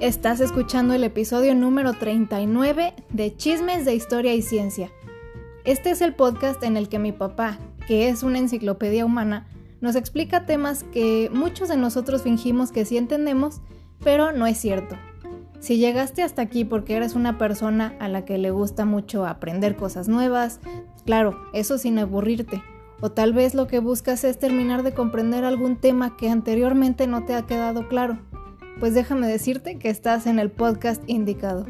Estás escuchando el episodio número 39 de Chismes de Historia y Ciencia. Este es el podcast en el que mi papá, que es una enciclopedia humana, nos explica temas que muchos de nosotros fingimos que sí entendemos, pero no es cierto. Si llegaste hasta aquí porque eres una persona a la que le gusta mucho aprender cosas nuevas, claro, eso sin aburrirte, o tal vez lo que buscas es terminar de comprender algún tema que anteriormente no te ha quedado claro, pues déjame decirte que estás en el podcast indicado.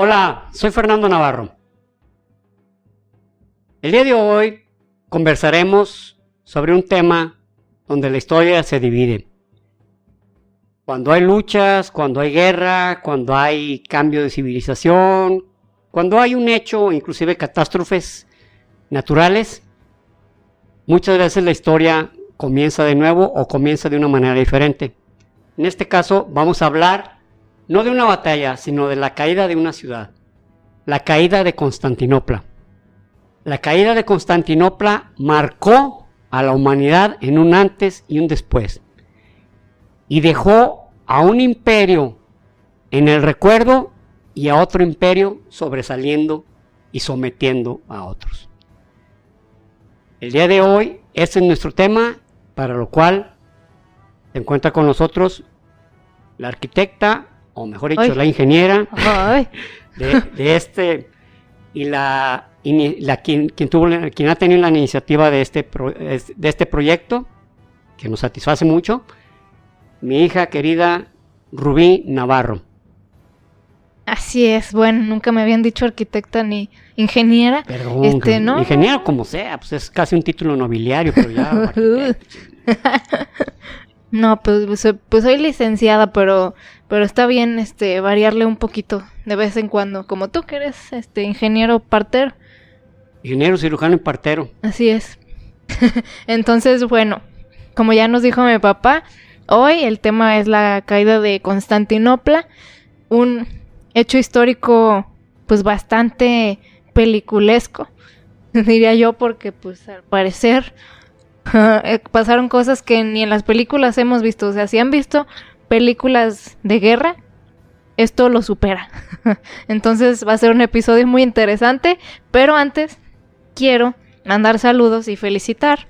Hola, soy Fernando Navarro. El día de hoy conversaremos sobre un tema donde la historia se divide. Cuando hay luchas, cuando hay guerra, cuando hay cambio de civilización, cuando hay un hecho, inclusive catástrofes naturales, muchas veces la historia comienza de nuevo o comienza de una manera diferente. En este caso vamos a hablar no de una batalla, sino de la caída de una ciudad, la caída de Constantinopla. La caída de Constantinopla marcó a la humanidad en un antes y un después, y dejó a un imperio en el recuerdo y a otro imperio sobresaliendo y sometiendo a otros. El día de hoy, este es nuestro tema, para lo cual se encuentra con nosotros la arquitecta o mejor dicho, la ingeniera de, este y la, quien, tuvo, quien ha tenido la iniciativa de este, de este proyecto, que nos satisface mucho, mi hija querida Rubí Navarro. Así es, bueno, nunca me habían dicho arquitecta ni ingeniera. Perdón, este, ¿no? ingeniera como sea, pues es casi un título nobiliario, pero ya. No, pues, pues, pues, soy licenciada, pero, pero está bien este variarle un poquito de vez en cuando, como tú que eres este ingeniero partero. Ingeniero cirujano y partero. Así es. Entonces, bueno, como ya nos dijo mi papá, hoy el tema es la caída de Constantinopla, un hecho histórico pues bastante peliculesco, diría yo, porque pues al parecer Eh, pasaron cosas que ni en las películas hemos visto. O sea, si han visto películas de guerra, esto lo supera. Entonces va a ser un episodio muy interesante. Pero antes, quiero mandar saludos y felicitar.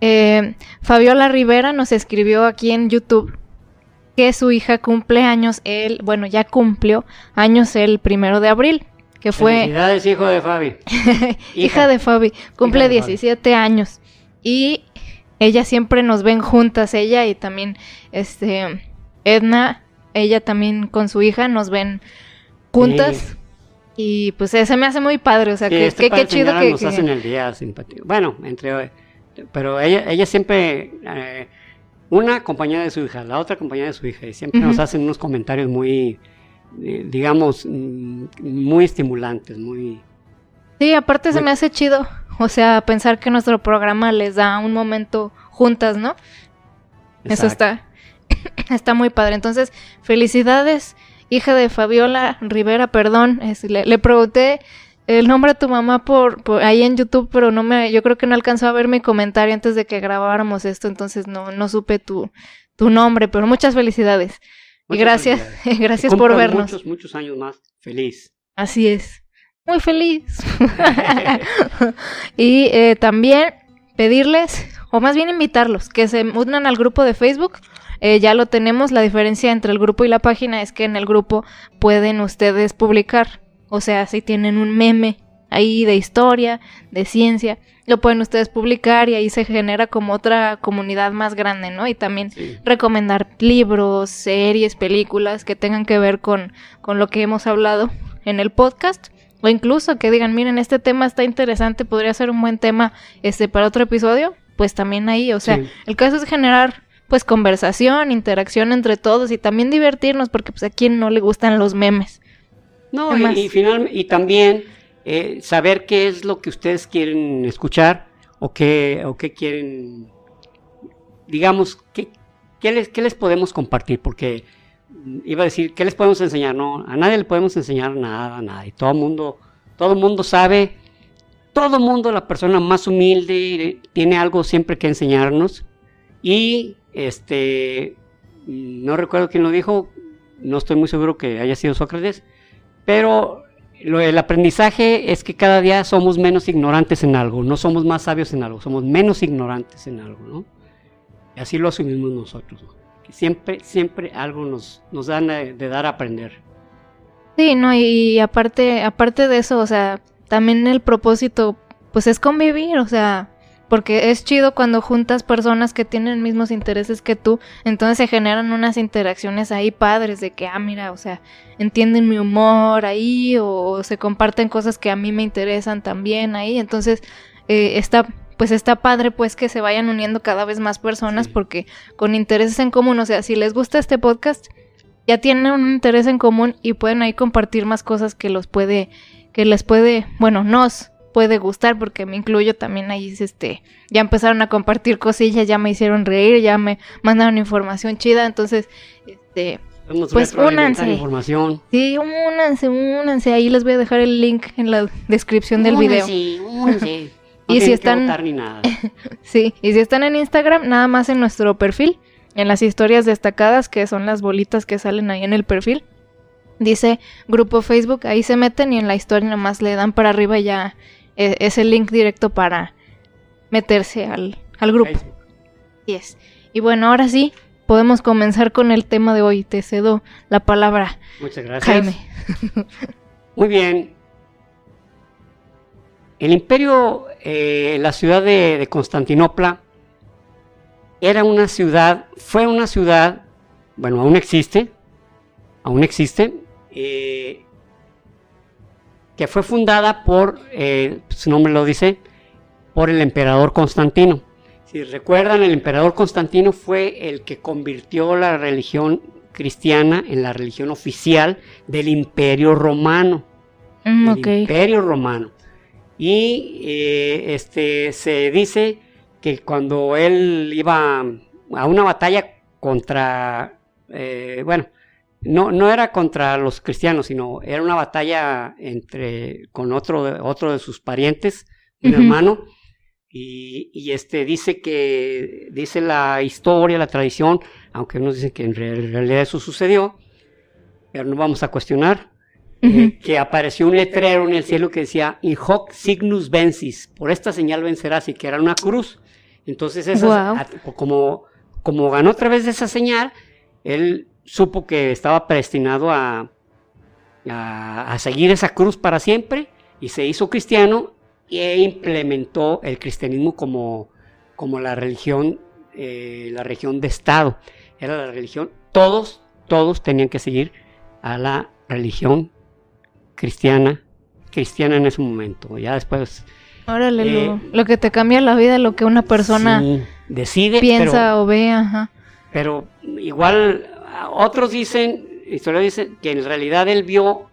Eh, Fabiola Rivera nos escribió aquí en YouTube que su hija cumple años, él, bueno, ya cumplió años el primero de abril, que fue... Felicidades, hijo de Fabi. hija. de Fabi, cumple 17 años. Y ella siempre nos ven juntas, ella y también este Edna, ella también con su hija nos ven juntas. Y pues se me hace muy padre, o sea, que, este qué chido que... Nos hacen el día simpático. Bueno, entre... Pero ella, ella siempre... Eh, una compañera de su hija, la otra compañera de su hija, y siempre nos hacen unos comentarios muy, eh, digamos, mm, muy estimulantes, muy... Sí, aparte se me hace chido o sea, pensar que nuestro programa les da un momento juntas, ¿no? Eso está, está muy padre. Entonces, felicidades, hija de Fabiola Rivera, perdón. le, pregunté el nombre de tu mamá por, ahí en YouTube, pero no me, yo creo que no alcanzó a ver mi comentario antes de que grabáramos esto, entonces no, no supe tu, tu nombre, pero muchas felicidades. y gracias, gracias por vernos. Muchos, muchos años más. Feliz. Así es muy feliz. y eh, también pedirles, o más bien invitarlos, que se unan al grupo de Facebook. Eh, ya lo tenemos, la diferencia entre el grupo y la página es que en el grupo pueden ustedes publicar, o sea, si tienen un meme ahí de historia, de ciencia, lo pueden ustedes publicar y ahí se genera como otra comunidad más grande, ¿no? Y también recomendar libros, series, películas que tengan que ver con, con lo que hemos hablado en el podcast. O incluso que digan, miren, este tema está interesante, podría ser un buen tema este para otro episodio, pues también ahí, o sea, el caso es generar pues conversación, interacción entre todos y también divertirnos porque pues a quien no le gustan los memes. No, y, y también eh, saber qué es lo que ustedes quieren escuchar o qué, o qué quieren, digamos, qué, ¿qué les, qué les podemos compartir? Porque iba a decir, ¿qué les podemos enseñar? No, a nadie le podemos enseñar nada, nada. Y todo el mundo, todo mundo sabe, todo el mundo, la persona más humilde, tiene algo siempre que enseñarnos. Y este, no recuerdo quién lo dijo, no estoy muy seguro que haya sido Sócrates, pero el aprendizaje es que cada día somos menos ignorantes en algo, no somos más sabios en algo, somos menos ignorantes en algo, ¿no? Y así lo asumimos nosotros, que siempre, siempre algo nos, nos dan de, dar a aprender. Sí, no, y aparte, aparte de eso, o sea, también el propósito, pues es convivir, o sea, porque es chido cuando juntas personas que tienen mismos intereses que tú, entonces se generan unas interacciones ahí padres de que, ah, mira, o sea, entienden mi humor ahí o, se comparten cosas que a mí me interesan también ahí, entonces eh, está, pues está padre pues que se vayan uniendo cada vez más personas porque con intereses en común, o sea, si les gusta este podcast, ya tienen un interés en común y pueden ahí compartir más cosas que los puede, que les puede, bueno, nos puede gustar porque me incluyo también ahí este ya empezaron a compartir cosillas ya me hicieron reír ya me mandaron información chida entonces este pues únanse información. sí únanse únanse ahí les voy a dejar el link en la descripción del video únanse. y si están sí y si están en Instagram nada más en nuestro perfil en las historias destacadas que son las bolitas que salen ahí en el perfil dice grupo Facebook, ahí se meten y en la historia nomás le dan para arriba ya e-, es el link directo para meterse al, grupo. Yes. Y bueno, ahora sí, podemos comenzar con el tema de hoy. Te cedo la palabra. Muchas gracias. Jaime. Muy bien. El imperio, eh, la ciudad de, Constantinopla, era una ciudad, fue una ciudad, bueno, aún existe, aún existe, eh, que fue fundada por, eh, su nombre lo dice, por el emperador Constantino. Si recuerdan, el emperador Constantino fue el que convirtió la religión cristiana en la religión oficial del imperio romano. Mm, imperio romano. Y eh, este, se dice que cuando él iba a una batalla contra, eh, bueno, no, no era contra los cristianos, sino era una batalla entre, con otro, otro de sus parientes, un hermano, y, este dice que, dice la historia, la tradición, aunque unos dicen que en realidad eso sucedió, pero no vamos a cuestionar, eh, que apareció un letrero en el cielo que decía, In hoc signus vencis, por esta señal vencerás, y que era una cruz. Entonces, como, como ganó otra vez de esa señal, él supo que estaba predestinado a, a, seguir esa cruz para siempre y se hizo cristiano e implementó el cristianismo como, como la religión, eh, la religión de Estado. Era la religión, todos, todos tenían que seguir a la religión cristiana, cristiana en ese momento. Ya después... Órale, eh, lo, que te cambia la vida, lo que una persona decide, piensa o ve, ajá. Pero igual otros dicen, historia dice que en realidad él vio,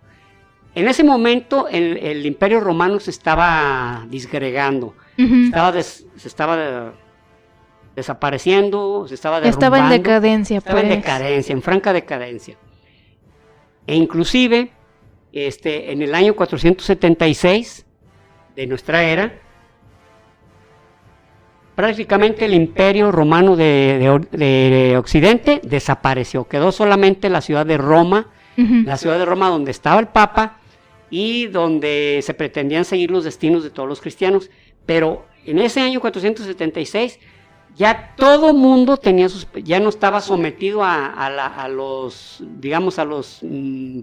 en ese momento el, imperio romano se estaba disgregando, estaba se estaba desapareciendo, se estaba derrumbando. Estaba en decadencia, estaba en pues. decadencia, en franca decadencia. E inclusive, este, en el año 476 de nuestra era, prácticamente el imperio romano de, Occidente desapareció. Quedó solamente la ciudad de Roma, la ciudad de Roma donde estaba el Papa y donde se pretendían seguir los destinos de todos los cristianos. Pero en ese año 476 ya todo mundo tenía sus, ya no estaba sometido a, los, digamos, a los, mm,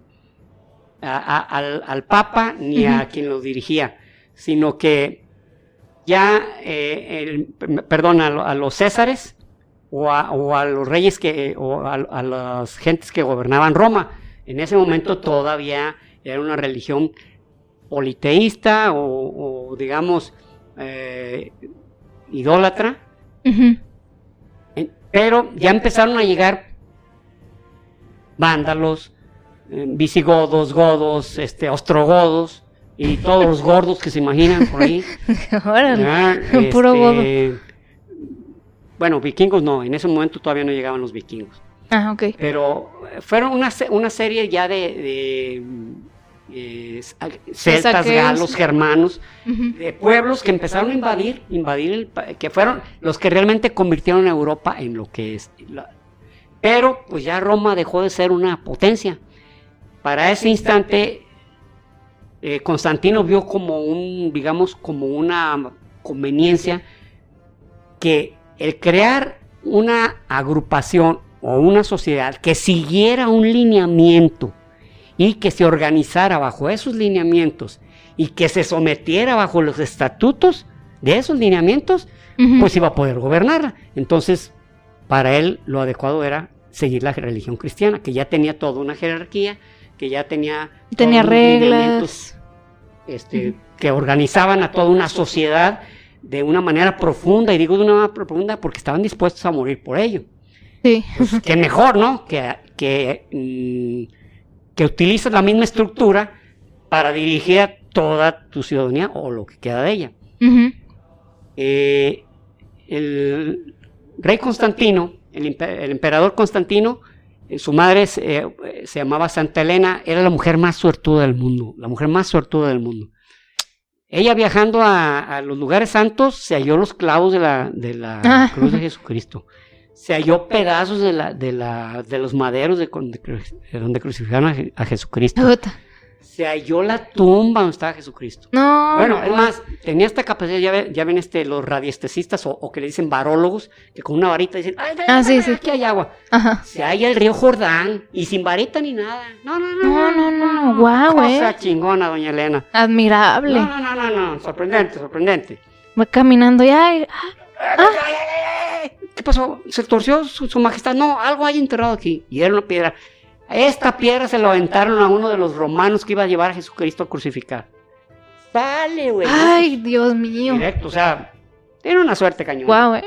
al, Papa ni a quien lo dirigía, sino que ya, eh, perdón, a, los césares o a, los reyes que, o a, las gentes que gobernaban Roma. En ese momento todavía era una religión politeísta o, digamos, eh, idólatra. Pero ya empezaron a llegar vándalos, eh, visigodos, godos, este, ostrogodos, y todos los gordos que se imaginan por ahí. Órale, puro este, bueno, vikingos no, en ese momento todavía no llegaban los vikingos. Ah, ok. Pero fueron una, una serie ya de, de, eh, celtas, galos, germanos, de pueblos que empezaron a invadir, invadir el que fueron los que realmente convirtieron a Europa en lo que es. la- pero pues ya Roma dejó de ser una potencia. Para ese instante, eh, Constantino vio como un, digamos, como una conveniencia que el crear una agrupación o una sociedad que siguiera un lineamiento y que se organizara bajo esos lineamientos y que se sometiera bajo los estatutos de esos lineamientos, pues iba a poder gobernarla. Entonces, para él lo adecuado era seguir la religión cristiana, que ya tenía toda una jerarquía, que ya tenía... Tenía reglas. este, que organizaban a toda una sociedad de una manera profunda, y digo de una manera profunda porque estaban dispuestos a morir por ello. Sí. Pues, que mejor, ¿no? Que, que, mm, que utilizas la misma estructura para dirigir a toda tu ciudadanía o lo que queda de ella. Eh, el rey Constantino, el, emperador Constantino, su madre se, eh, se llamaba Santa Elena, era la mujer más suertuda del mundo, la mujer más suertuda del mundo. Ella viajando a, a los lugares santos se halló los clavos de la, de la Ah. cruz de Jesucristo. Se halló pedazos de, la, de, la, de los maderos de, donde crucificaron a, a Jesucristo. Se halló la tumba donde estaba Jesucristo. No. Bueno, es más, tenía esta capacidad, ya, ven- ya ven este, los radiestesistas o, o que le dicen varólogos, que con una varita dicen, ¡ay, ven, Ah, ven, sí, ven, sí. aquí hay agua! Ajá. Se halla el río Jordán y sin varita ni nada. No, no, no. No, no, no, no, guau, Cosa eh. chingona, doña Elena. Admirable. No, no, no, no, no, sorprendente, sorprendente. Va caminando y ay, Ay, ay, ay, ay, ¿Qué pasó? ¿Se torció su, su majestad? No, algo hay enterrado aquí. Y era una piedra. Esta piedra se lo aventaron a uno de los romanos que iba a llevar a Jesucristo a crucificar. Dale, güey. ay, Dios mío. Directo, o sea, tiene una suerte cañón. Guau, eh.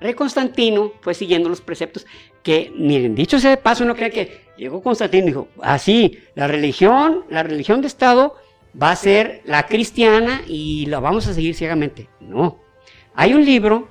Rey Constantino fue siguiendo los preceptos que, miren, dicho sea de paso, no crean que llegó Constantino y dijo, así, la religión, la religión de Estado va a ser la cristiana y la vamos a seguir ciegamente. No. Hay un libro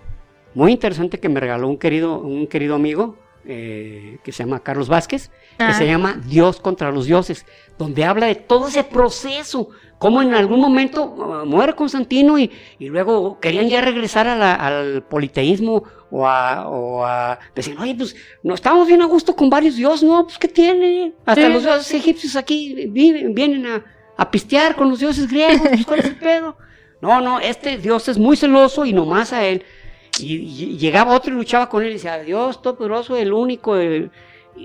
muy interesante que me regaló un querido, un querido amigo eh, que se llama Carlos Vázquez, que Ah. se llama Dios contra los dioses, donde habla de todo ese proceso, cómo en algún momento uh, muere Constantino y, y luego querían ya regresar a la- al politeísmo o a, o a decir, oye, pues no estamos bien a gusto con varios dioses, no, pues ¿qué tiene? Hasta Sí. los dioses egipcios aquí viven, vienen a, a pistear con los dioses griegos, pues, ¿cuál es el pedo? No, no, este dios es muy celoso y nomás a él. Y, y llegaba otro y luchaba con él y decía, Dios todopoderoso, el único. el-".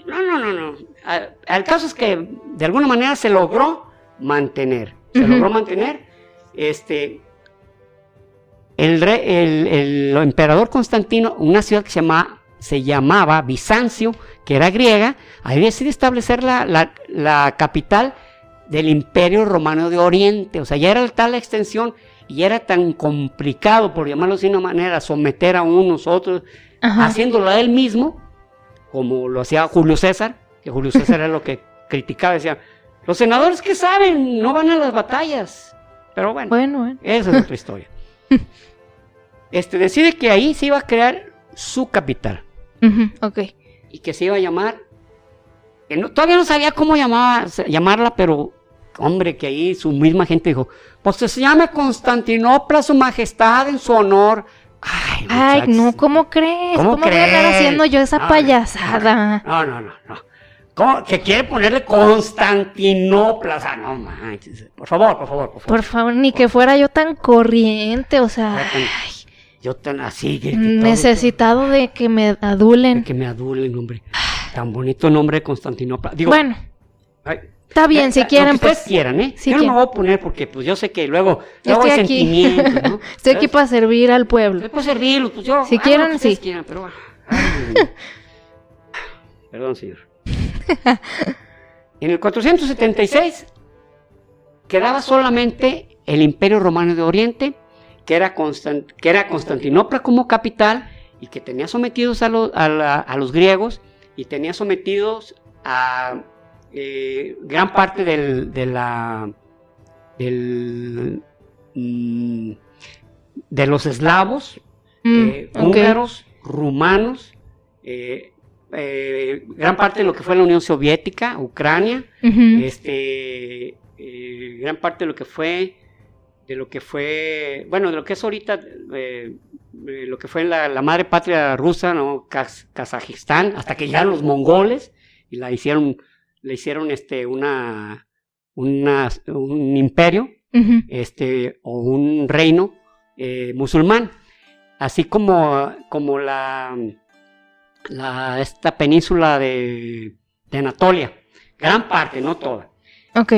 No, no, no, no. A- El caso es que de alguna manera se logró mantener. Se logró mantener. Este. El, re- el, el emperador Constantino, una ciudad que se, llama, se llamaba Bizancio, que era griega, ahí decide establecer la, la, la capital del Imperio Romano de Oriente. O sea, ya era tal la extensión y era tan complicado, por llamarlo de una manera, someter a unos, otros, Ajá. haciéndolo a él mismo, como lo hacía Julio César, que Julio César era lo que criticaba, decía, los senadores que saben, no van a las batallas. Pero bueno, Bueno, bueno. esa es otra historia. Este decide que ahí se iba a crear su capital Ujú, Ok. y que se iba a llamar. que no- todavía no sabía cómo llamaba- llamarla, pero hombre, que ahí su misma gente dijo: Pues se llame Constantinopla, su majestad, en su honor. Ay, Ay, no, ¿cómo crees? ¿Cómo ¿Cómo, voy a andar crees? haciendo yo esa No, payasada? No, no, no, no. ¿Cómo? Que quiere ponerle Constantinopla. O sea, no manches. Por favor, por favor, por favor. Por favor, ni que fuera yo tan corriente, o sea, tan- Yo tan así. que- que todo- necesitado de que me adulen. Que me adulen, hombre. Tan bonito nombre de Constantinopla. Digo, Bueno, ay, está bien, si lo quieren, que ustedes pues. quieran, ¿eh? si yo no me voy a poner porque, pues, yo sé que luego, Yo luego hay estoy aquí. sentimientos, ¿no? Estoy aquí para servir al pueblo. Después servirlos, pues yo. Si lo que ustedes sí. quieran, pero. ay, Perdón, señor. En el 476 quedaba solamente el Imperio Romano de Oriente, que era, que era Constantinopla como capital y que tenía sometidos a, lo- a la- a los griegos y tenía sometidos a eh, gran parte del, de la del, mm, de los eslavos Mm, eh, húngaros, rumanos, eh, gran parte de lo que fue la Unión Soviética, Ucrania, este, gran parte de lo que fue, de lo que fue, bueno, de lo que es ahorita, lo que fue la, la madre patria rusa, ¿no? Kaz- Kazajistán, hasta que llegaron los mongoles y la hicieron, le hicieron este, una, una, un imperio, este, o un reino eh, musulmán, así como, como la, la, esta península de, de Anatolia, gran parte, no toda. Ok.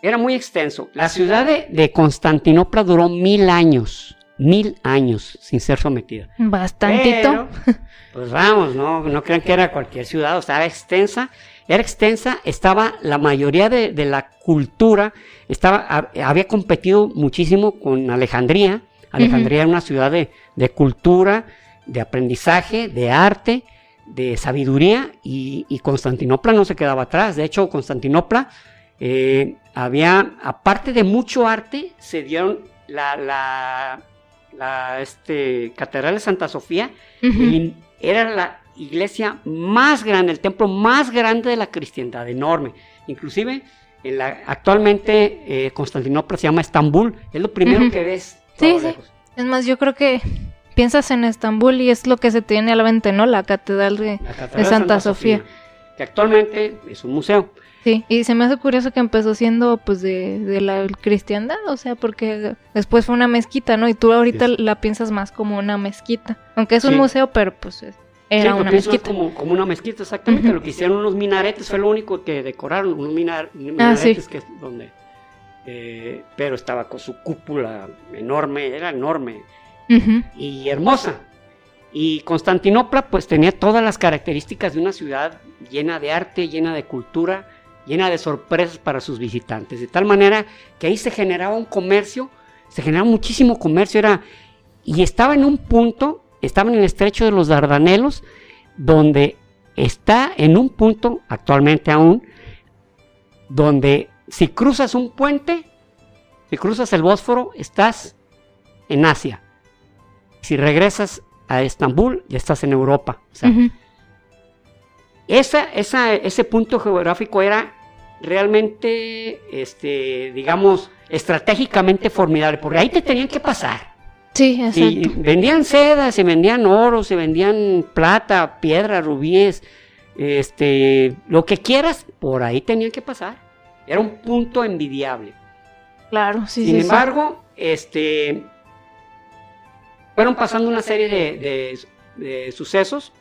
Era muy extenso. La ciudad de, de Constantinopla duró mil años, mil años sin ser sometida. Bastantito. Pero, pues vamos, no, no crean que era cualquier ciudad, o sea, era extensa, era extensa, estaba la mayoría de, de la cultura, estaba, ha- había competido muchísimo con Alejandría. Alejandría era una ciudad de, de cultura, de aprendizaje, de arte, de sabiduría, y, y Constantinopla no se quedaba atrás. De hecho, Constantinopla eh, había, aparte de mucho arte, se dieron la, la, la, este, Catedral de Santa Sofía, el- era la iglesia más grande, el templo más grande de la cristiandad, enorme. Inclusive, en la- actualmente eh, Constantinopla se llama Estambul, es lo primero que ves. Sí, sí. lejos. Es más, yo creo que piensas en Estambul y es lo que se tiene a la mente, ¿no? La catedral de... La Catedral De Santa Sofía. que actualmente es un museo. Sí, y se me hace curioso que empezó siendo pues de, de la cristiandad, o sea, porque después fue una mezquita, ¿no? Y tú ahorita Sí. la piensas más como una mezquita, aunque es un Sí. museo, pero pues es- era lo una pienso es mezquita. Como, como una mezquita, exactamente. Ujú. Lo que hicieron unos minaretes fue lo único que decoraron, unos minar- minaretes que es donde... eh, pero estaba con su cúpula enorme, era enorme. Ujú. y hermosa. Y Constantinopla pues tenía todas las características de una ciudad llena de arte, llena de cultura, llena de sorpresas para sus visitantes. De tal manera que ahí se generaba un comercio, se generaba muchísimo comercio, era, y estaba en un punto, estaba en el estrecho de los Dardanelos, donde está en un punto, actualmente aún, donde si cruzas un puente, si cruzas el Bósforo, estás en Asia. Si regresas a Estambul, ya estás en Europa. O sea, Ujú. esa, esa- ese punto geográfico era realmente, este, digamos, estratégicamente formidable, porque ahí te tenían que pasar. Sí, exacto. vendían seda, se vendían oro, se vendían plata, piedra, rubíes, este, lo que quieras, por ahí tenían que pasar. Era un punto envidiable. Claro, sí, Sin sí, sí. embargo, este, fueron pasando una serie de, de- de sucesos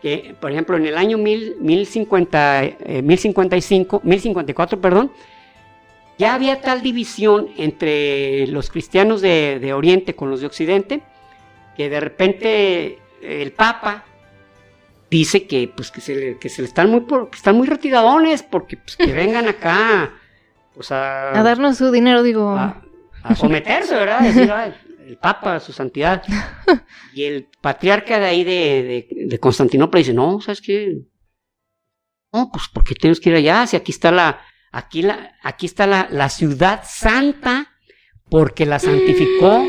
que, por ejemplo, en el año mil, 1050, eh, 1055, 1054, perdón, ya había tal división entre los cristianos de, de Oriente con los de Occidente que de repente el Papa dice que pues que se le, que se le están muy por- que están muy retiradones porque pues, que vengan acá pues a, A darnos su dinero, digo. a, a someterse, ¿verdad? Decir, "Ay, el Papa, su santidad. Y el patriarca de ahí de, de- de Constantinopla dice, no, ¿sabes qué? No, pues ¿por qué tenemos que ir allá? Si aquí está la, aquí la, aquí está la, la ciudad santa, porque la santificó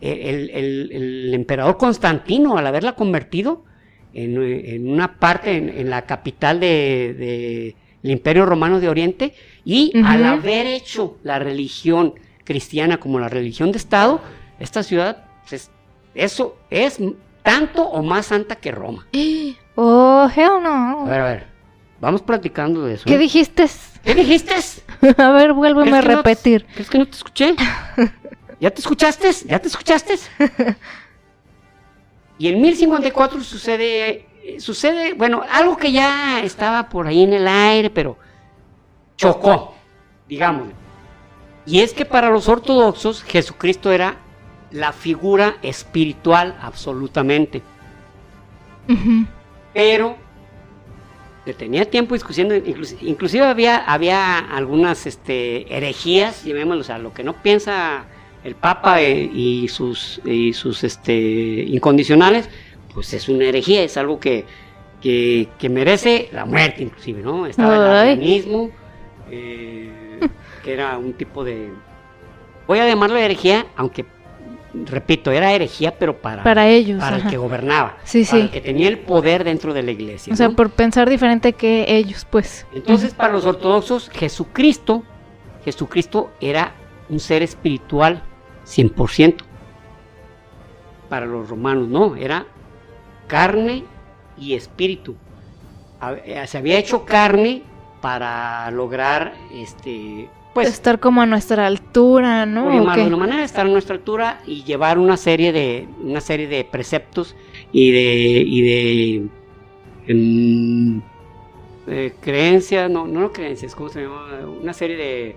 el, el- el emperador Constantino al haberla convertido en, en una parte, en, en la capital de, de- el Imperio Romano de Oriente, y al haber hecho la religión cristiana como la religión de Estado, esta ciudad, eso es tanto o más santa que Roma. Oh, hell A no. ver, a ver, vamos platicando de eso. ¿Qué ¿eh? dijiste? ¿Qué dijiste? a ver, vuélveme a ¿Crees que no- repetir. ¿Crees que no te escuché? ¿Ya te escuchaste? ¿Ya te escuchaste? Y en 1054 sucede, sucede, bueno, algo que ya estaba por ahí en el aire, pero chocó, digamos. Y es que para los ortodoxos Jesucristo era la figura espiritual absolutamente. Pero le tenía tiempo discutiendo, inclusive, inclusive había, había algunas este, herejías, llamémoslo, o sea, lo que no piensa el Papa eh, y sus, y sus este, incondicionales, pues es una herejía, es algo que, que, que merece la muerte inclusive, ¿no? Estaba el Ay. arrianismo, eh, que era un tipo de... Voy a llamarlo herejía, aunque repito, era herejía, pero para, Para ellos, para el que gobernaba, Sí, para sí. el que tenía el poder dentro de la iglesia. O sea, por pensar diferente que ellos, pues. Entonces, para los ortodoxos, Jesucristo, Jesucristo era un ser espiritual 100%. Para los romanos, no, era carne y espíritu. Eh, Se había hecho carne para lograr, este, pues, estar como a nuestra altura, ¿no? una manera, estar a nuestra altura y llevar una serie de, una serie de preceptos y de, y de em, eh, creencias, no, no creencias, ¿cómo se llama? Una serie de,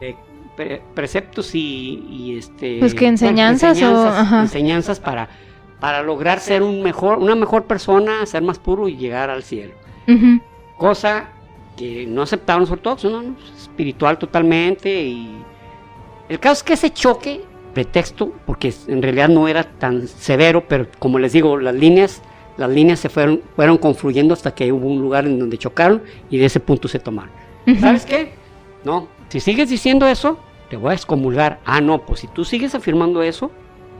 de pre- preceptos y, y, este Pues que bueno, enseñanzas o- enseñanzas, para, para lograr ser un mejor, una mejor persona, ser más puro y llegar al cielo cosa que no aceptaban los ortodoxos, ¿no? No, espiritual totalmente y el caso es que ese choque, pretexto, porque en realidad no era tan severo, pero como les digo, las líneas, las líneas se fueron, fueron confluyendo hasta que hubo un lugar en donde chocaron y de ese punto se tomaron. ¿Sabes qué? No, si sigues diciendo eso, te voy a excomulgar. Ah, no, pues si tú sigues afirmando eso,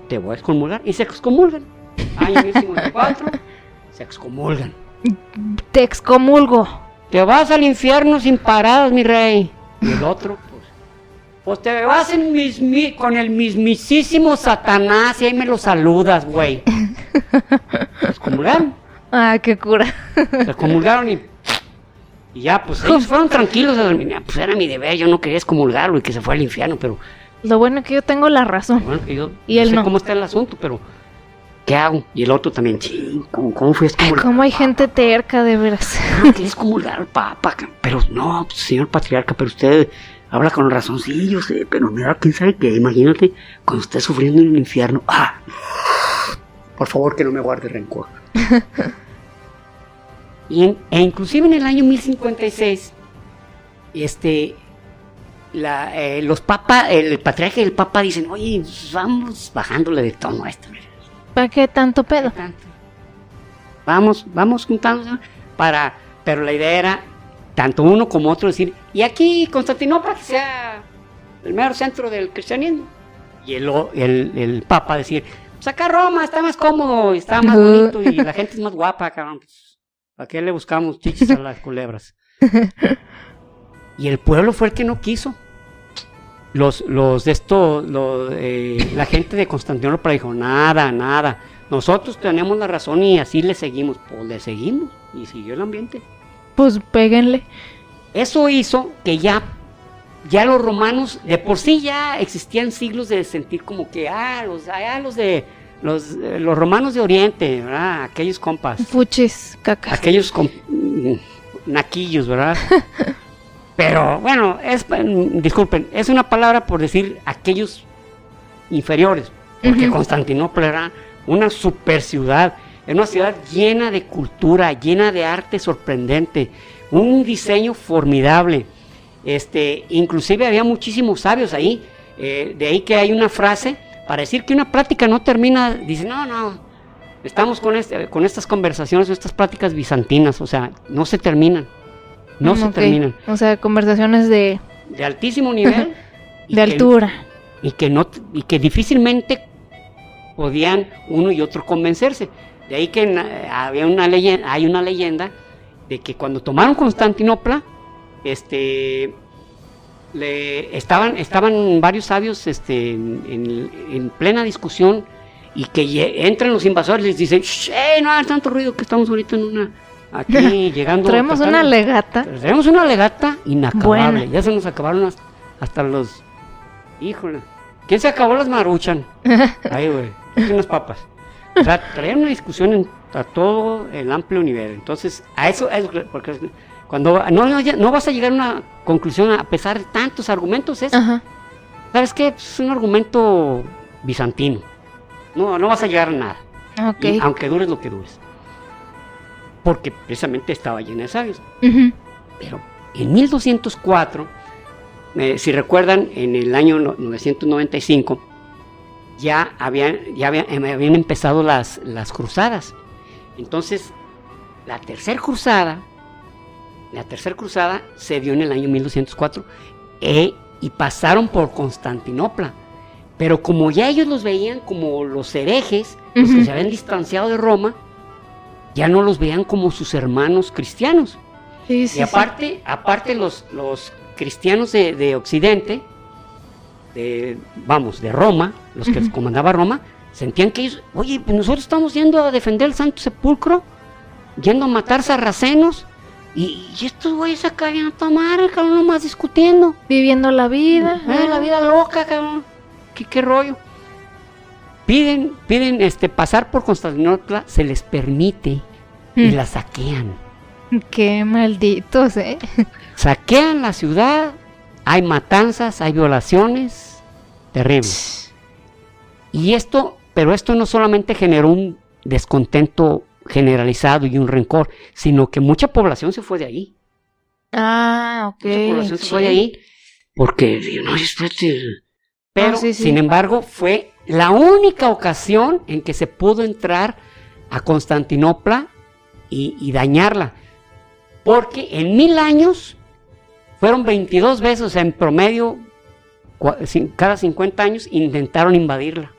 te voy a excomulgar. Y se excomulgan. Año 1054, se excomulgan. Te excomulgo. Te vas al infierno sin paradas, mi rey. Y el otro, pues, pues te vas en mismi- con el mismísimo Satanás y ahí me lo saludas, güey. Se excomulgaron, Ah, qué cura. se excomulgaron y, y ya, pues ellos fueron tranquilos a dormir. Pues era mi deber, yo no quería excomulgarlo y que se fue al infierno, pero Lo bueno es que yo tengo la razón. bueno, que yo Y él sé no. cómo está el asunto, pero ¿qué hago? Y el otro también, ching, ¿cómo, cómo fui a Ay, excomulgar? cómo hay gente terca, de veras. No, quieres comulgar al Papa, pero no, pues, señor patriarca, pero usted habla con razón, sí, yo sé, pero mira, quién sabe qué, imagínate cuando esté sufriendo en el infierno. Ah, por favor que no me guarde rencor. y en- e inclusive en el año 1056, este, la, eh, los papas, el patriarca y el papa dicen, oye, vamos bajándole de tono a esto. ¿Para qué tanto pedo? Vamos, vamos juntándonos para, pero la idea era tanto uno como otro decir, y aquí Constantinopla que sea el mero centro del cristianismo. Y el, el, el Papa decir, pues acá Roma está más cómodo, está más bonito y la gente es más guapa, cabrón. Pues, ¿Para qué le buscamos chichis a las culebras? y el pueblo fue el que no quiso. Los, los de esto, lo- eh, la gente de Constantinopla dijo, nada, nada. Nosotros tenemos la razón y así le seguimos. Pues le seguimos. Y siguió el ambiente. Pues péguenle. Eso hizo que ya, ya los romanos, de por sí ya existían siglos de sentir como que, ah, los, ah, los de, los, eh, los romanos de Oriente, ¿verdad? Aquellos compas. Fuchis, caca. aquellos com- naquillos, ¿verdad? Pero bueno, es, mm, disculpen, es una palabra por decir aquellos inferiores, porque. Constantinopla era una super ciudad, era una ciudad llena de cultura, llena de arte sorprendente, un diseño formidable. Este, inclusive había muchísimos sabios ahí, eh, de ahí que hay una frase para decir que una plática no termina, dice, no, no, Estamos con, este- con estas conversaciones, estas pláticas bizantinas, o sea, no se terminan. No se terminan. O sea, conversaciones de, De altísimo nivel. de que- altura. Y que, no, y que difícilmente podían uno y otro convencerse. De ahí que na- había una leyenda, hay una leyenda de que cuando tomaron Constantinopla, este, le, estaban, estaban varios sabios este, en, en- en plena discusión y que entran los invasores y les dicen, "Shh, eh, no hagan tanto ruido que estamos ahorita en una, aquí llegando. Traemos una legata. Tenemos una legata inacabable. Ya se nos acabaron las- hasta los. Híjole. ¿Quién se acabó las maruchan? Ay, güey. unas papas. O sea, traían una discusión en, a todo el amplio nivel. Entonces, a eso es. Porque cuando no, no, no vas a llegar a una conclusión a pesar de tantos argumentos, es. Ajá. ¿Sabes qué? Es un argumento bizantino. No, no vas a llegar a nada. Y aunque dures lo que dures. Porque precisamente estaba llena de sabios. Pero en 1204, eh, si recuerdan, en el año no- 995, ya habían, ya habían, em- habían empezado las, las cruzadas. Entonces, la tercera cruzada, la tercera cruzada se dio en el año 1204 e- y pasaron por Constantinopla. Pero como ya ellos los veían como los herejes, los que se habían distanciado de Roma, ya no los veían como sus hermanos cristianos. Sí, sí, y aparte, aparte los, los cristianos de, de Occidente, de, vamos, de Roma, los que comandaba Roma, sentían que ellos, oye, nosotros estamos yendo a defender el Santo Sepulcro, yendo a matar sarracenos, y, y estos güeyes acá vienen a tomar, cabrón, nomás discutiendo. Viviendo la vida. Eh, la vida loca, cabrón. ¿Qué, qué rollo? Piden, piden este, pasar por Constantinopla, se les permite y Mm. la saquean. Qué malditos, ¿eh? Saquean la ciudad, hay matanzas, hay violaciones, terrible. Y esto, pero esto no solamente generó un descontento generalizado y un rencor, sino que mucha población se fue de ahí. Ah, ok. Mucha población se fue de ahí porque, no, espérate. Pero, sí, sí. sin embargo, fue la única ocasión en que se pudo entrar a Constantinopla y, y dañarla. Porque en mil años fueron 22 veces en promedio, cada 50 años, intentaron invadirla.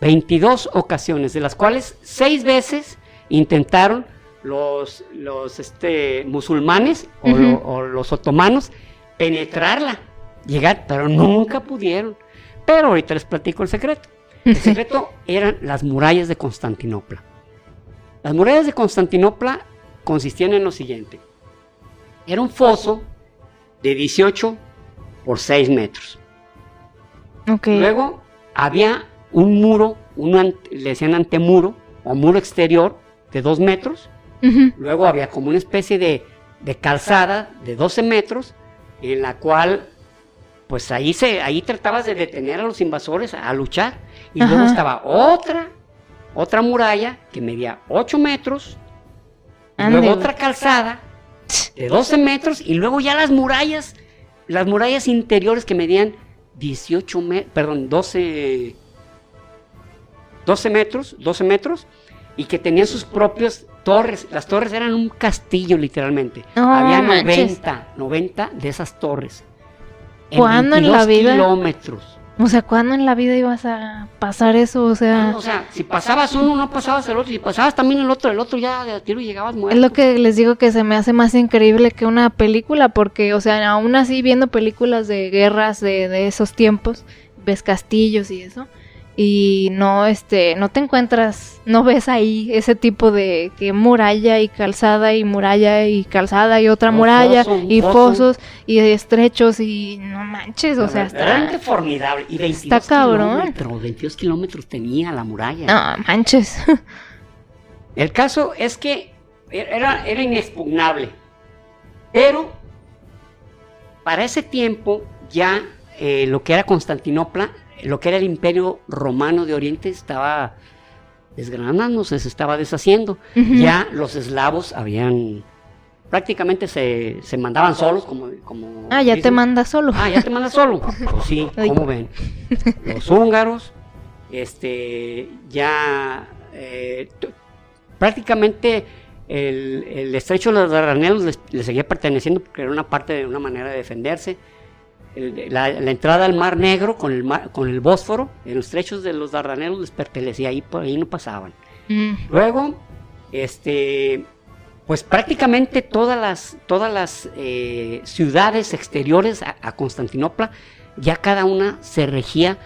22 ocasiones, de las cuales 6 veces intentaron los, los este, musulmanes o, lo- o los otomanos penetrarla, llegar, pero nunca pudieron. Pero ahorita les platico el secreto. El secreto eran las murallas de Constantinopla. Las murallas de Constantinopla consistían en lo siguiente. Era un foso de 18 por 6 metros. Luego había un muro, un le decían antemuro o muro exterior de 2 metros. Luego había como una especie de, de calzada de 12 metros en la cual pues ahí se ahí tratabas de detener a los invasores a, luchar y luego estaba otra otra muralla que medía 8 metros Ande, luego otra calzada de 12 metros y luego ya las murallas las murallas interiores que medían 18 metros perdón 12 12 metros 12 metros y que tenían sus propios torres. Las torres eran un castillo, literalmente. Había manches. 90, 90 de esas torres. ¿Cuándo en la 22 vida? kilómetros. O sea, ¿cuándo en la vida ibas a pasar eso? O sea, O sea, si pasabas uno, no pasabas el otro. Si pasabas también el otro, el otro ya de tiro llegabas muerto. es lo que les digo que se me hace más increíble que una película, porque, o sea, aún así viendo películas de guerras de, de esos tiempos, ves castillos y eso, y no, este, no te encuentras, no ves ahí ese tipo de que muralla y calzada y muralla y calzada y otra muralla y foso. fosos y estrechos y no manches, o sea, está, formidable. Y 22 está cabrón. kilómetros, 22 kilómetros tenía la muralla. no manches. El caso es que era, era inexpugnable. Pero para ese tiempo ya eh, lo que era Constantinopla, lo que era el imperio romano de Oriente estaba desgranándose, se estaba deshaciendo. Ya los eslavos habían prácticamente se, se mandaban solos, como, como Ah, ya te manda solo. Ah, ya te manda solo. Pues sí, Ay. ¿cómo ven? Los húngaros, este, ya eh, prácticamente el, el estrecho de los Dardanelos les, les seguía perteneciendo porque era una parte de una manera de defenderse. La, la entrada al Mar Negro con el, mar- con el Bósforo, en los estrechos de los Dardanelos les pertenecía, ahí, ahí no pasaban. Mm. Luego, este, pues prácticamente todas las, todas las eh, ciudades exteriores a, a Constantinopla, ya cada una se regía.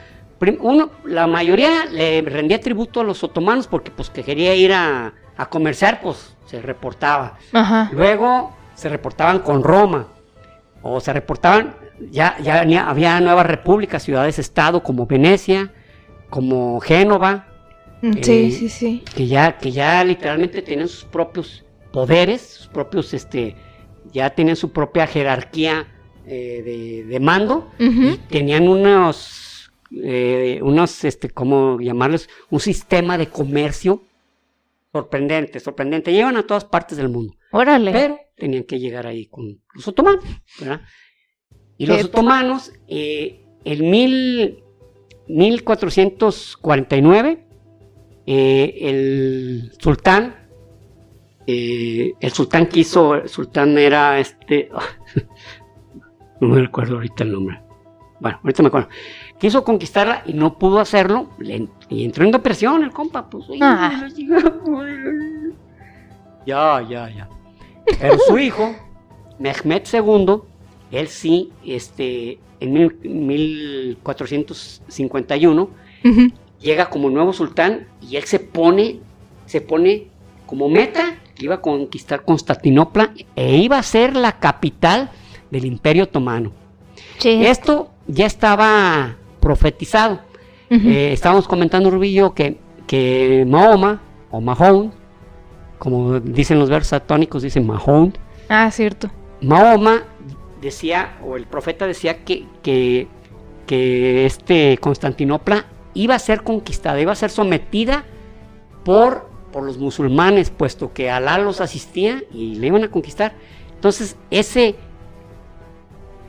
Uno, la mayoría le rendía tributo a los otomanos porque pues que quería ir a, a comerciar, pues se reportaba. Ajá. Luego se reportaban con Roma, o se reportaban, ya, ya había nuevas repúblicas, ciudades-estado como Venecia, como Génova, Mm, Sí, Eh, sí, sí. que ya, que ya literalmente tenían sus propios poderes, sus propios, este, ya tenían su propia jerarquía eh, de, de mando, y tenían unos, eh, unos, este, ¿cómo llamarlos? Un sistema de comercio sorprendente, sorprendente. Llevan a todas partes del mundo, Órale. pero tenían que llegar ahí con los otomanos, ¿verdad? Y los otomanos, eh, en mil, 1449, eh, el sultán, eh, el sultán quiso, el sultán era este, no me recuerdo ahorita el nombre, bueno, ahorita me acuerdo, quiso conquistarla y no pudo hacerlo, le, y entró en depresión el compa, pues. Ah. Ya, ya, ya. Pero su hijo, Mehmed II, él sí, este, en mil- 1451, Ujú. llega como nuevo sultán y él se pone, se pone como meta que iba a conquistar Constantinopla e iba a ser la capital del Imperio Otomano. Sí. Esto ya estaba profetizado. Eh, estábamos comentando, Rubillo, que, que Mahoma, o Mahón, como dicen los versos satónicos, dicen Mahón, Ah, cierto. Mahoma decía, o el profeta decía que, que, que este Constantinopla iba a ser conquistada, iba a ser sometida por, por los musulmanes, puesto que Alá los asistía y le iban a conquistar. Entonces, ese,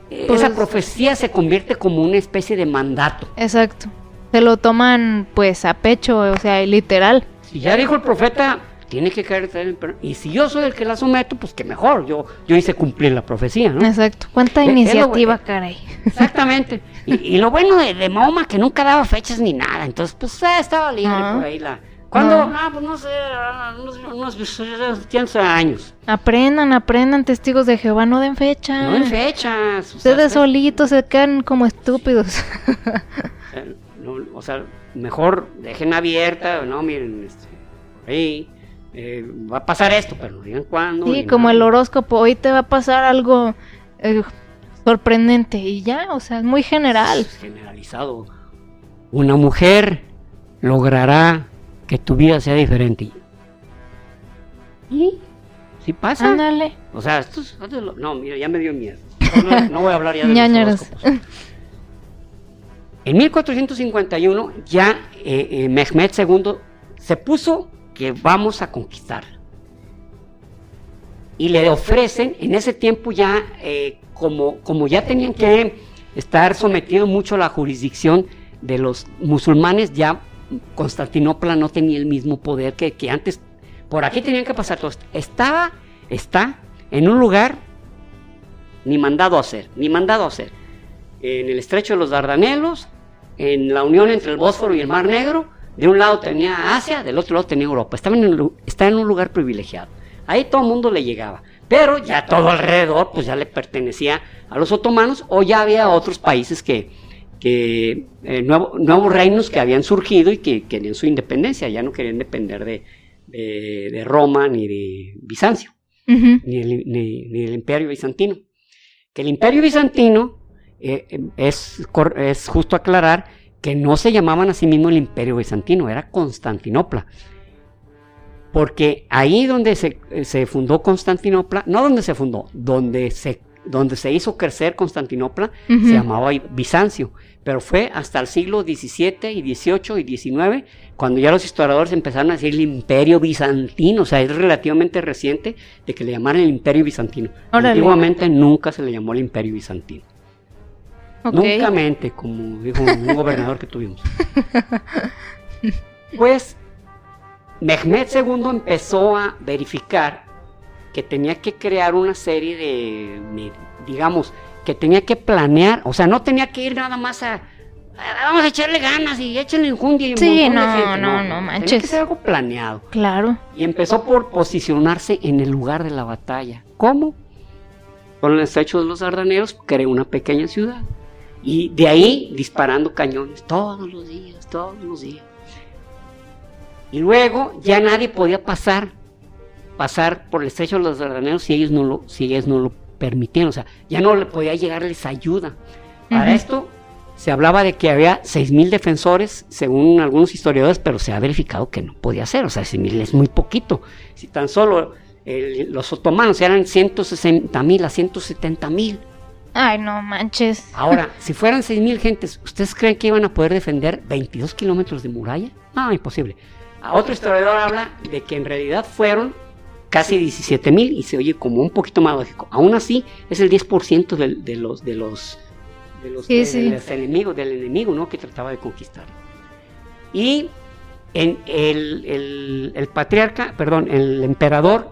Pues- esa profecía se convierte como una especie de mandato. Exacto. Se lo toman pues a pecho, o sea, literal. Si ya dijo el profeta, tiene que caer el. Y si yo soy el que la someto, pues que mejor. Yo, yo hice cumplir la profecía, ¿no? Exacto. ¿Cuánta iniciativa, bueno. caray? Exactamente. Y, y lo bueno de, de Mahoma que nunca daba fechas ni nada. Entonces, pues eh, estaba libre por ahí la. ¿Cuándo? Ah. Pues no sé, unos, unos, unos 100 años. Aprendan, aprendan, testigos de Jehová, no den fecha. No en fechas. o sea, Ustedes usted- solitos se quedan como estúpidos. eh, o sea, mejor dejen abierta, no, miren, este, ahí. Eh, va a pasar esto, pero no digan cuándo. Sí, como nada. el horóscopo, hoy te va a pasar algo eh, sorprendente y ya, o sea, es muy general. Es generalizado. Una mujer logrará que tu vida sea diferente. ¿Y? ¿Sí pasa? Ándale. O sea, esto es- esto es lo- no, mira, ya me dio miedo. No, no voy a hablar ya de los. En 1451 ya eh, eh, Mehmed II se puso que vamos a conquistar. Y le ofrecen, en ese tiempo ya, eh, como, como ya tenían que estar sometidos mucho a la jurisdicción de los musulmanes, ya Constantinopla no tenía el mismo poder que, que antes. Por aquí tenían que pasar todos. Estaba, está en un lugar ni mandado a hacer, ni mandado a hacer. En el estrecho de los Dardanelos, en la unión entre el Bósforo y el Mar Negro, de un lado tenía Asia, del otro lado tenía Europa. Estaba en, un lu- estaba en un lugar privilegiado. Ahí todo el mundo le llegaba. Pero ya todo alrededor, pues ya le pertenecía a los otomanos o ya había otros países que, que eh, nuevo- nuevos reinos que habían surgido y que querían su independencia, ya no querían depender de, de- de Roma ni de Bizancio ni el, ni- ni el imperio bizantino. Que el imperio bizantino eh, eh, es, es justo aclarar que no se llamaban a sí mismo el imperio bizantino, era Constantinopla. Porque ahí donde se, eh, se fundó Constantinopla, no donde se fundó, donde se, donde se hizo crecer Constantinopla, se llamaba Bizancio. Pero fue hasta el siglo XVII y XVIII y XIX cuando ya los historiadores empezaron a decir el imperio bizantino. O sea, es relativamente reciente de que le llamaran el imperio bizantino. Órale. Antiguamente nunca se le llamó el imperio bizantino. Ok. Nunca mente, como dijo un gobernador que tuvimos. Pues Mehmed II empezó a verificar que tenía que crear una serie de, digamos, que tenía que planear, o sea, no tenía que ir nada más a, "Ah, vamos a echarle ganas y échenle enjundia y un Sí, de no, gente". no, no Tenía manches. que ser algo planeado. Claro. Y empezó por posicionarse en el lugar de la batalla. ¿Cómo? Con el estrecho de los Dardanelos creó una pequeña ciudad. Y de ahí disparando cañones todos los días, todos los días. Y luego ya nadie podía pasar, pasar por el estrecho de los Dardanelos si ellos no lo, si ellos no lo permitían. O sea, ya no le podía llegarles ayuda. Para esto se hablaba de que había 6.000 defensores, según algunos historiadores, pero se ha verificado que no podía ser. O sea, 6.000 es muy poquito. Si tan solo el- los otomanos eran 160.000 a 170.000. Ay, no manches. Ahora, si fueran 6.000 gentes, ¿ustedes creen que iban a poder defender 22 kilómetros de muralla? No, imposible. A otro historiador habla de que en realidad fueron casi 17.000 y se oye como un poquito más lógico. Aún así, es el 10% del- de, los de los de los, Sí, de- sí. los enemigos, del enemigo, ¿no? Que trataba de conquistar. Y en el, el- el patriarca, perdón, el emperador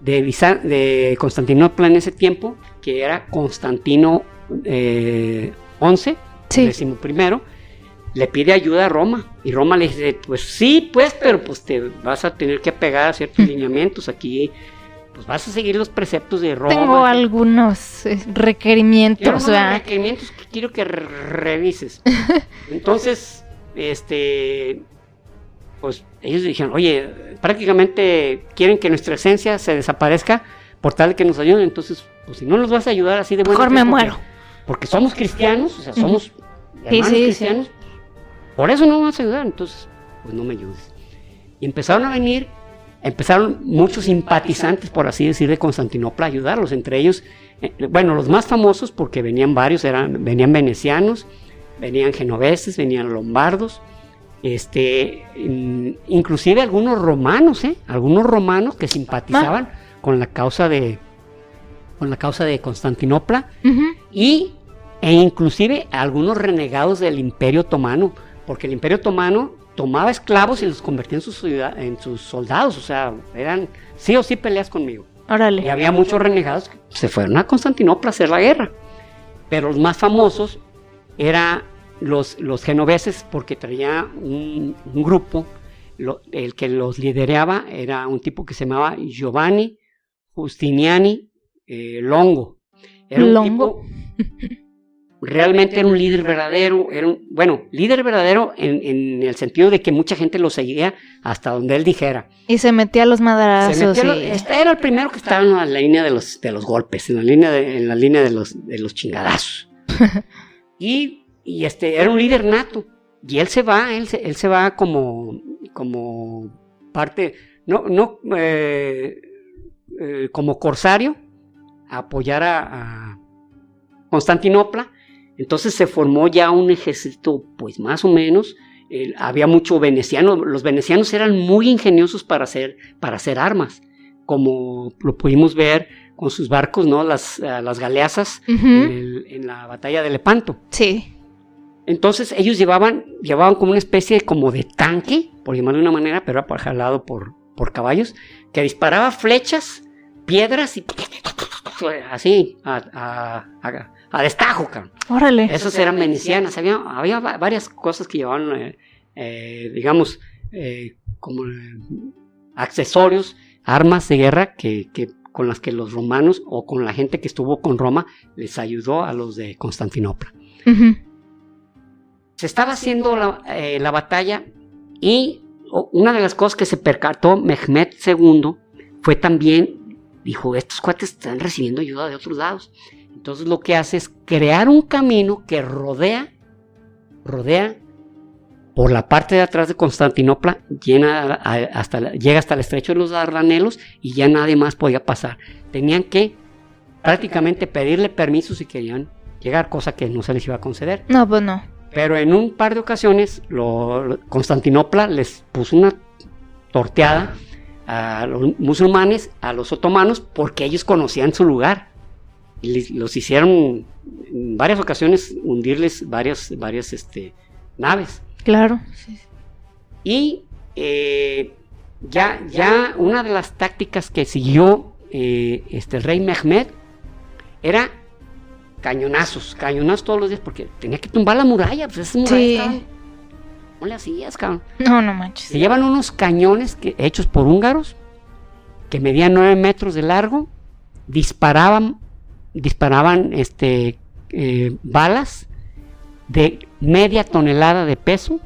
de, Bizan- de Constantinopla en ese tiempo, que era Constantino eh, XI, Sí. décimo primero, le pide ayuda a Roma. Y Roma le dice, pues sí, pues, pero pues te vas a tener que apegar a ciertos lineamientos aquí. Pues vas a seguir los preceptos de Roma. Tengo algunos eh, requerimientos. Requerimientos que quiero que re- revises. Entonces, este, pues ellos dijeron, oye, prácticamente quieren que nuestra esencia se desaparezca por tal que nos ayuden. Entonces, pues si no nos vas a ayudar así de buena mejor me porque- muero. Porque somos cristianos, o sea, somos Sí, hermanos sí, sí. cristianos. Por eso no me vas a ayudar, entonces, pues no me ayudes. Y empezaron a venir, empezaron muchos simpatizantes, por así decir, de Constantinopla a ayudarlos. Entre ellos, eh, bueno, los más famosos, porque venían varios, eran, venían venecianos, venían genoveses, venían lombardos, este, in- inclusive algunos romanos, ¿eh? Algunos romanos que simpatizaban con la causa de, con la causa de Constantinopla y e inclusive algunos renegados del Imperio Otomano, porque el Imperio Otomano tomaba esclavos y los convertía en sus, ciudad- en sus soldados, o sea, eran sí o sí peleas conmigo. Y Órale. había muchos renegados que se fueron a Constantinopla a hacer la guerra, pero los más famosos eran los, los genoveses porque traía un, un grupo, lo- el que los lideraba era un tipo que se llamaba Giovanni Justiniani eh, Longo. Era un Longo. tipo- realmente era un líder verdadero, era un, bueno, líder verdadero en, en el sentido de que mucha gente lo seguía hasta donde él dijera. Y se metía a los madrazos. y- este era el primero que estaba en la línea de los, de los golpes, en la línea de, en la línea de los, de los chingadazos. y, y este era un líder nato. Y él se va, él se, él se va como, como parte, no, no, eh, eh, como corsario a apoyar a, a Constantinopla. Entonces se formó ya un ejército, pues más o menos. eh, había mucho veneciano. Los venecianos eran muy ingeniosos para hacer, para hacer armas, como lo pudimos ver con sus barcos, ¿no? Las, las galeazas en, el- en la batalla de Lepanto. Sí. Entonces ellos llevaban, llevaban como una especie de, como de tanque, por llamarlo de una manera, pero era jalado por, por caballos, que disparaba flechas, piedras y así, a, a- a- a destajo, cabrón. Órale. Esas eran venecianas, había, había va- varias cosas que llevaban, eh, eh, digamos, eh, como eh, accesorios, armas de guerra que, que- con las que los romanos o con la gente que estuvo con Roma les ayudó a los de Constantinopla. Se estaba haciendo la, eh, la batalla y una de las cosas que se percató Mehmed II fue también, dijo, estos cuates están recibiendo ayuda de otros lados. Entonces lo que hace es crear un camino que rodea, rodea por la parte de atrás de Constantinopla, llena hasta, llega hasta el estrecho de los Dardanelos y ya nadie más podía pasar. Tenían que prácticamente pedirle permiso si querían llegar, cosa que no se les iba a conceder. No, pues no. Pero en un par de ocasiones lo- Constantinopla les puso una torteada a los musulmanes, a los otomanos, porque ellos conocían su lugar. Y les- los hicieron en varias ocasiones hundirles varias, varias este, naves. Claro. Sí. Y eh, ya, ya una de las tácticas que siguió eh, este, el rey Mehmed era cañonazos, cañonazos todos los días, porque tenía que tumbar la muralla, pues Sí. ¿Cómo le hacías, cabrón? No, no manches. Se llevan unos cañones que, hechos por húngaros, que medían 9 metros de largo, disparaban, disparaban este, eh, balas de media tonelada de peso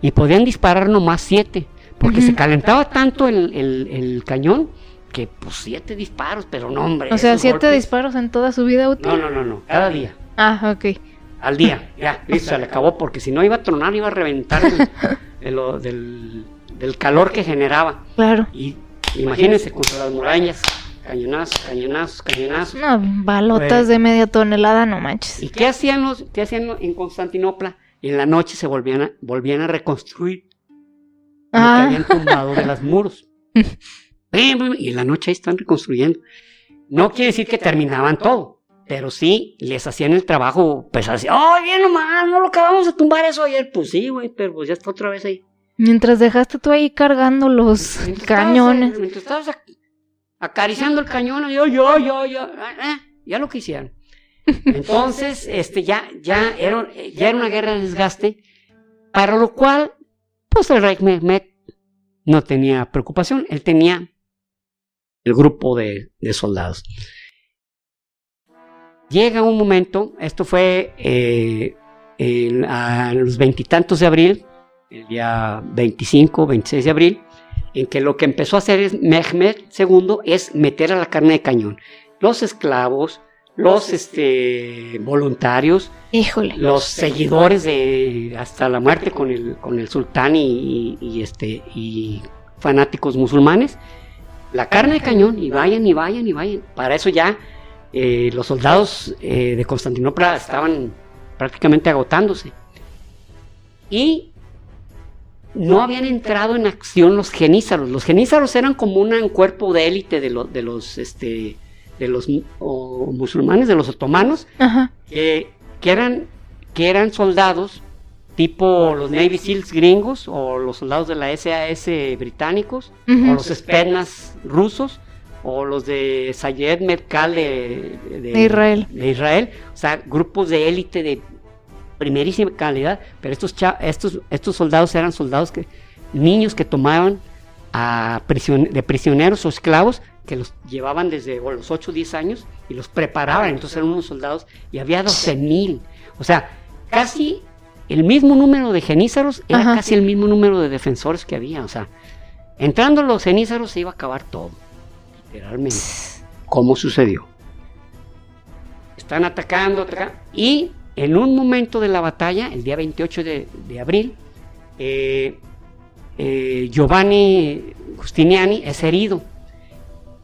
y podían disparar nomás 7, porque se calentaba tanto el, el- el cañón que pues 7 disparos, pero no hombre. O sea, siete golpes- disparos en toda su vida útil. No, no, no, no, cada día. Ah, ok. Al día, ya, listo, se le acabó, porque si no iba a tronar, iba a reventar el- de lo- del, del calor que generaba. Claro. Y imagínense contra las murallas, cañonazos, cañonazos, cañonazos. No, balotas Pues- de media tonelada, no manches. ¿Y qué hacían los, qué hacían en Constantinopla? En la noche se volvían a, volvían a reconstruir lo que Ah, habían tumbado de los muros. Y en la noche ahí están reconstruyendo. No quiere decir que terminaban todo, pero sí les hacían el trabajo, pues así, ¡ay, bien nomás! No lo acabamos de tumbar eso ayer. Pues sí, güey, pero pues ya está otra vez ahí. mientras dejaste tú ahí cargando los Mientras cañones. estabas- mientras estabas ac- acariciando el cañón, yo, yo, yo, yo, ah, ya lo que hicieron. Entonces, este, ya, ya era, ya era una guerra de desgaste Para lo cual, pues el rey Mehmed no tenía preocupación, él tenía el grupo de, soldados. Llega un momento, esto fue eh, a los veintitantos de abril, el día 25, 26 de abril, en que lo que empezó a hacer es Mehmed II es meter a la carne de cañón. Los esclavos, los este, voluntarios, los seguidores de hasta la muerte con el, con el sultán y, este, y fanáticos musulmanes, la carne de cañón y vayan y vayan y vayan. Para eso ya eh, los soldados eh, de Constantinopla estaban prácticamente agotándose. Y no habían entrado en acción los genízaros. Los genízaros eran como un cuerpo de élite de, de, los, este, de los musulmanes, de los otomanos, que, eran, que eran soldados tipo los Navy SEALs gringos o los soldados de la SAS británicos o los Spetsnaz rusos o los de Sayed Merkal de, Israel. de Israel, o sea, grupos de élite de primerísima calidad, pero estos, estos, estos soldados eran soldados que, niños que tomaban a de prisioneros o esclavos que los llevaban desde los 8 o 10 años y los preparaban, entonces eran unos soldados y había 12 mil, o sea, casi el mismo número de genízaros era casi el mismo número de defensores que había, o sea, entrando los genízaros se iba a acabar todo, literalmente. ¿Cómo sucedió? Están atacando, y en un momento de la batalla, el día 28 de, abril, eh, eh, Giovanni Justiniani es herido.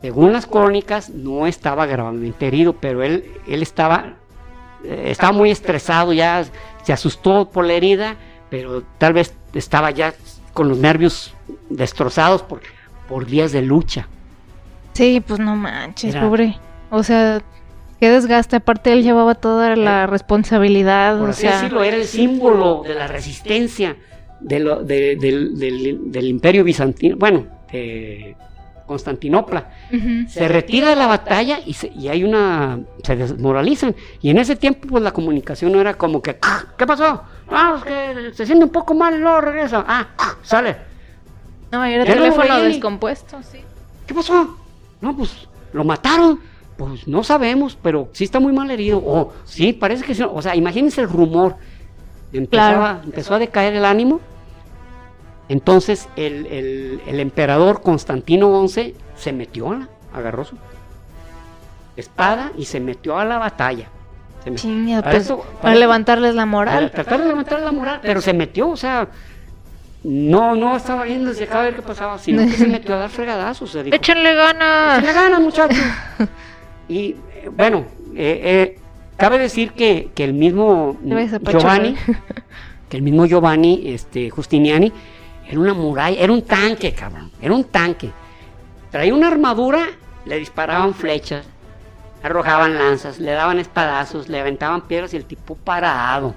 Según las crónicas, no estaba gravemente herido, pero él, él estaba, eh, estaba muy estresado, ya se asustó por la herida, pero tal vez estaba ya con los nervios destrozados por, por días de lucha. Sí, pues no manches, pobre. O sea, qué desgaste. Aparte, él llevaba toda la responsabilidad. Por así decirlo, era el símbolo de la resistencia del, imperio bizantino, bueno, de Constantinopla. Se retira de la batalla y, y, hay una. se desmoralizan. Y en ese tiempo, pues la comunicación no era como que. Ah, ¿Qué pasó? Ah, es que se siente un poco mal, luego regresa. Ah, sale. No, era teléfono descompuesto, sí. ¿Qué pasó? No, pues lo mataron. Pues no sabemos, pero sí está muy mal herido. O sí, parece que sí. O sea, imagínense el rumor. Empezó a decaer el ánimo. Entonces el, emperador Constantino XI se metió, a la, agarró su espada y se metió a la batalla. para, pues, para, levantarles la moral. Para tratar de levantarles la moral, pero se metió, o sea, no, no estaba viendo desde acá a ver qué pasaba, sino que se metió a dar fregadazos. Échenle ganas. Échenle ganas, muchachos. Y eh, bueno, eh, eh, cabe decir que, el mismo Giovanni, que el mismo Giovanni este, Justiniani, era una muralla, era un tanque, cabrón, era un tanque. Traía una armadura, le disparaban flechas, arrojaban lanzas, le daban espadazos, le aventaban piedras y el tipo parado.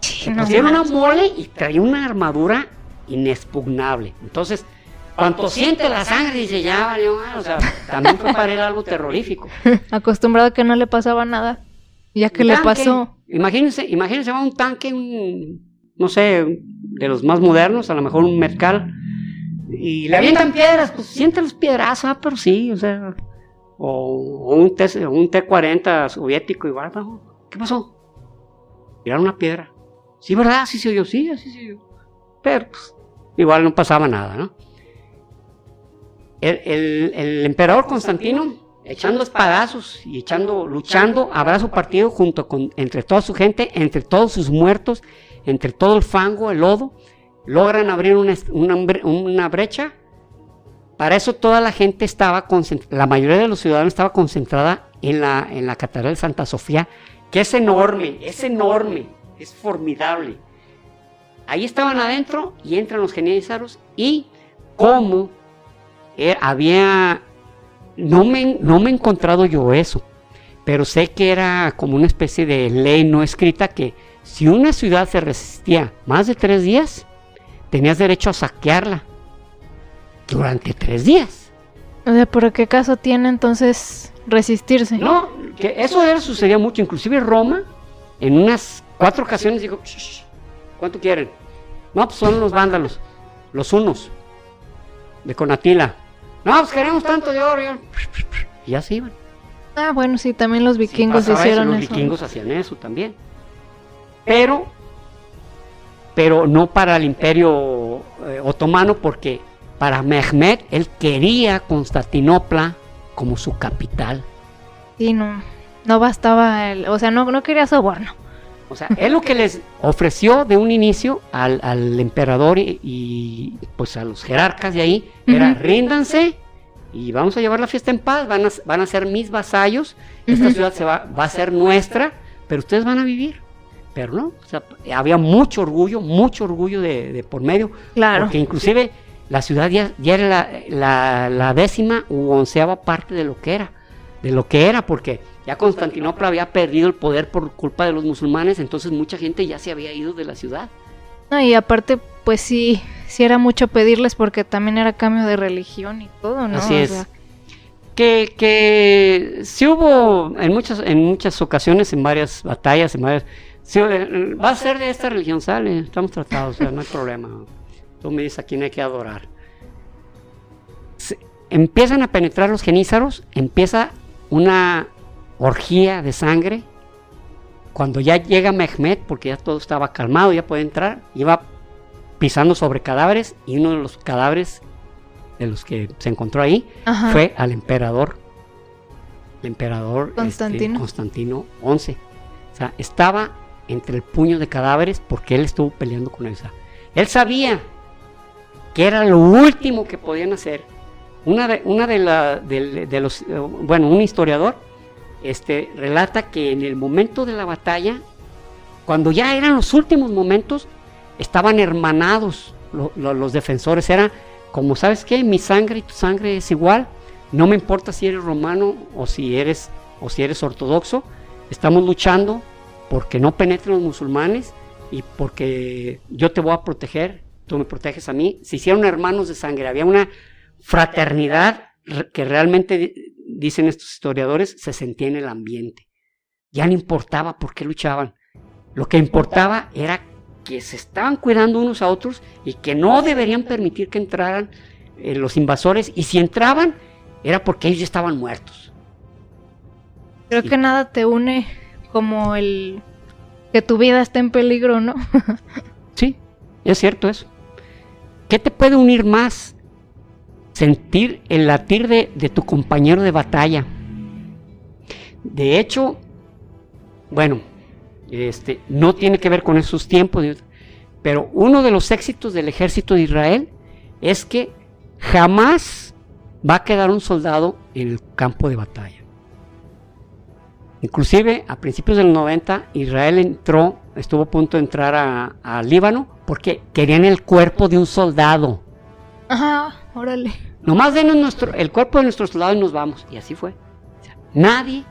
Se una mole y traía una armadura inexpugnable. Entonces, cuando siente la sangre, dice, ya valió o sea, también fue para él algo terrorífico. Acostumbrado a que no le pasaba nada, ya que le pasó. Imagínense, imagínense un tanque, un, no sé, de los más modernos, a lo mejor un Mercal, y le avientan piedras, pues siente los piedrazos, ah, pero sí, o sea, o, un, T, un T-40 soviético igual, ¿qué pasó? Tiraron una piedra. Sí, ¿verdad? Sí se oyó, sí, así se oyó. Pero, pues, igual no pasaba nada, ¿no? el, emperador Constantino echando espadazos y echando, luchando a brazo partido junto con, entre toda su gente, entre todos sus muertos, entre todo el fango, el lodo, logran abrir una, una, brecha. Para eso toda la gente estaba concentrada, la mayoría de los ciudadanos estaba concentrada en la, en la Catedral de Santa Sofía, que es enorme, es enorme, es formidable. Ahí estaban adentro y entran los genízaros y cómo eh, había, no me, no me he encontrado yo eso, pero sé que era como una especie de ley no escrita que si una ciudad se resistía más de tres días, tenías derecho a saquearla durante tres días. O sea, ¿por qué caso tiene entonces resistirse? No, que eso era, sucedía mucho. Inclusive Roma, en unas cuatro ocasiones dijo, ¿cuánto quieren? No, pues son los vándalos, los unos, de Conatila. No, pues queremos tanto de oro. Y ya se iban. Ah, bueno, sí, también los vikingos Sí, pasaba eso, hicieron los eso. vikingos hacían eso también. Pero, pero no para el imperio eh, otomano, porque para Mehmed él quería Constantinopla como su capital. Sí, no, no bastaba, el, o sea, no, no quería soborno. O sea, él lo que les ofreció de un inicio al, al emperador y, y, pues a los jerarcas de ahí. Era ríndanse y vamos a llevar la fiesta en paz, van a, van a ser mis vasallos, esta ciudad se va, va a ser nuestra, pero ustedes van a vivir. Pero no, o sea, había mucho orgullo, mucho orgullo de, de por medio, Claro. porque inclusive la ciudad ya, ya era la, la- la décima u onceava parte de lo que era, de lo que era, porque ya Constantinopla había perdido el poder por culpa de los musulmanes, entonces mucha gente ya se había ido de la ciudad. No, y aparte, pues sí, sí era mucho pedirles porque también era cambio de religión y todo, ¿no? Así O es. sea, Que, que sí hubo en muchas, en muchas ocasiones, en varias batallas, en varias... sí, eh, va a ser de esta religión, sale, estamos tratados, o sea, no hay problema. Tú me dices a quién hay que adorar. Se- empiezan a penetrar los genízaros, empieza una orgía de sangre. Cuando ya llega Mehmed, porque ya todo estaba calmado, ya puede entrar, iba pisando sobre cadáveres y uno de los cadáveres de los que se encontró ahí Ajá. fue al emperador, el emperador este, Constantino. Constantino XI. O sea, estaba entre el puño de cadáveres porque él estuvo peleando con sea, él sabía que era lo último que podían hacer. Una de, una de, la, de- de los, eh, bueno, un historiador este, relata que en el momento de la batalla, cuando ya eran los últimos momentos, estaban hermanados lo- lo- los defensores. Era como, ¿sabes qué? Mi sangre y tu sangre es igual. No me importa si eres romano o si eres, o si eres ortodoxo. Estamos luchando porque no penetren los musulmanes y porque yo te voy a proteger, tú me proteges a mí. Se hicieron hermanos de sangre. Había una fraternidad que realmente, dicen estos historiadores, se sentía en el ambiente. Ya no importaba por qué luchaban. Lo que importaba era que se estaban cuidando unos a otros y que no deberían permitir que entraran eh, los invasores. Y si entraban, era porque ellos ya estaban muertos. Creo que nada te une como el que tu vida está en peligro, ¿no? Sí, es cierto eso. ¿Qué te puede unir más? Sentir el latir de, de tu compañero de batalla. De hecho, bueno, este, no tiene que ver con esos tiempos, pero uno de los éxitos del ejército de Israel es que jamás va a quedar un soldado en el campo de batalla. Inclusive a principios del 90 Israel entró, estuvo a punto de entrar a, a Líbano porque querían el cuerpo de un soldado. Ajá, órale. Nomás denos nuestro, el cuerpo de nuestro soldado y nos vamos. Y así fue. O sea, nadie,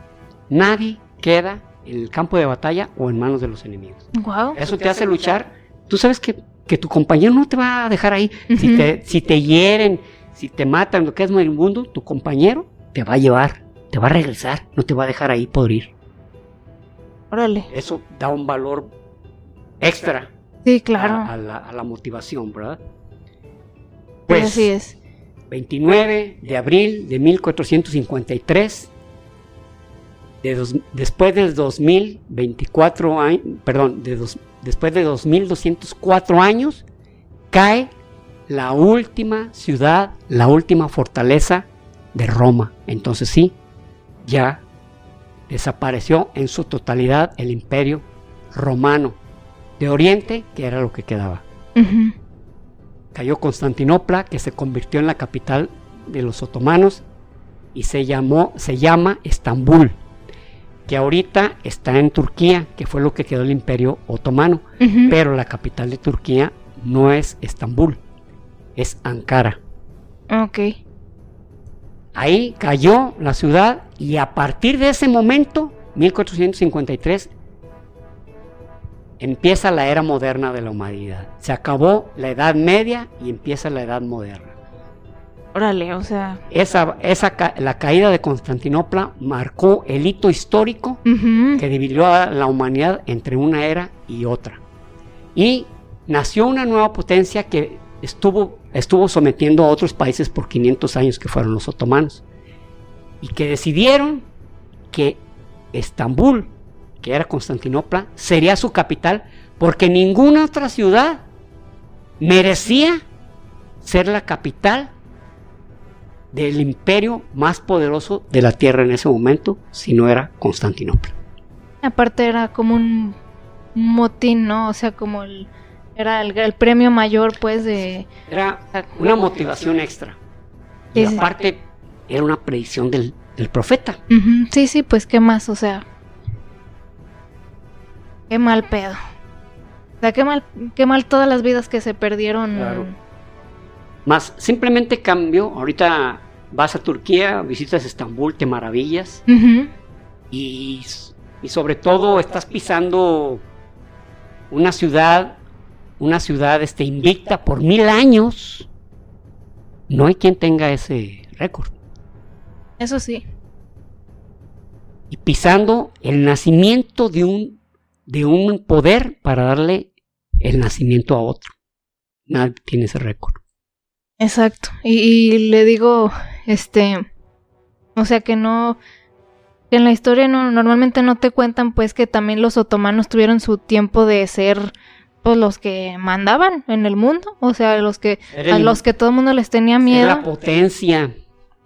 nadie queda en el campo de batalla o en manos de los enemigos. Wow. Eso te hace luchar. Tú sabes que, que tu compañero no te va a dejar ahí. Si, te, si te hieren, si te matan, lo que es moribundo, tu compañero te va a llevar, te va a regresar, no te va a dejar ahí podrir. Órale. Eso da un valor extra Sí, claro. a, a la, a la motivación, ¿verdad? Sí, Pues, así es. 29 de abril de 1453, de dos- después del 2024 años, perdón, de dos- después de 2204 años, cae la última ciudad, la última fortaleza de Roma. Entonces sí, ya desapareció en su totalidad el imperio romano de Oriente, que era lo que quedaba. Ujú. Cayó Constantinopla, que se convirtió en la capital de los otomanos y se llamó, se llama Estambul, que ahorita está en Turquía, que fue lo que quedó el Imperio Otomano, pero la capital de Turquía no es Estambul, es Ankara. Ok. Ahí cayó la ciudad y a partir de ese momento, 1453, empieza la era moderna de la humanidad. Se acabó la Edad Media y empieza la Edad Moderna. Órale, o sea. Esa, esa la caída de Constantinopla marcó el hito histórico que dividió a la humanidad entre una era y otra. Y nació una nueva potencia que estuvo, estuvo sometiendo a otros países por 500 años, que fueron los otomanos, y que decidieron que Estambul, que era Constantinopla, sería su capital, porque ninguna otra ciudad merecía ser la capital del imperio más poderoso de la tierra en ese momento, si no era Constantinopla. Aparte era como un motín, ¿no? O sea, como el era el, premio mayor, pues, de... Era una motivación extra. Y aparte, era una predicción del, profeta. Sí, sí, pues, ¿qué más? O sea... Qué mal pedo. O sea, qué mal, qué mal todas las vidas que se perdieron. Más, simplemente cambio. Ahorita vas a Turquía, visitas Estambul, te maravillas. y, y sobre todo estás pisando una ciudad una ciudad este, invicta por mil años, no hay quien tenga ese récord. Eso sí. Y pisando el nacimiento de un, de un poder para darle el nacimiento a otro. Nadie tiene ese récord. Exacto. Y, le digo, este, o sea que no, que en la historia no, normalmente no te cuentan pues que también los otomanos tuvieron su tiempo de ser pues los que mandaban en el mundo, o sea, los que a los que todo el mundo les tenía miedo. la potencia.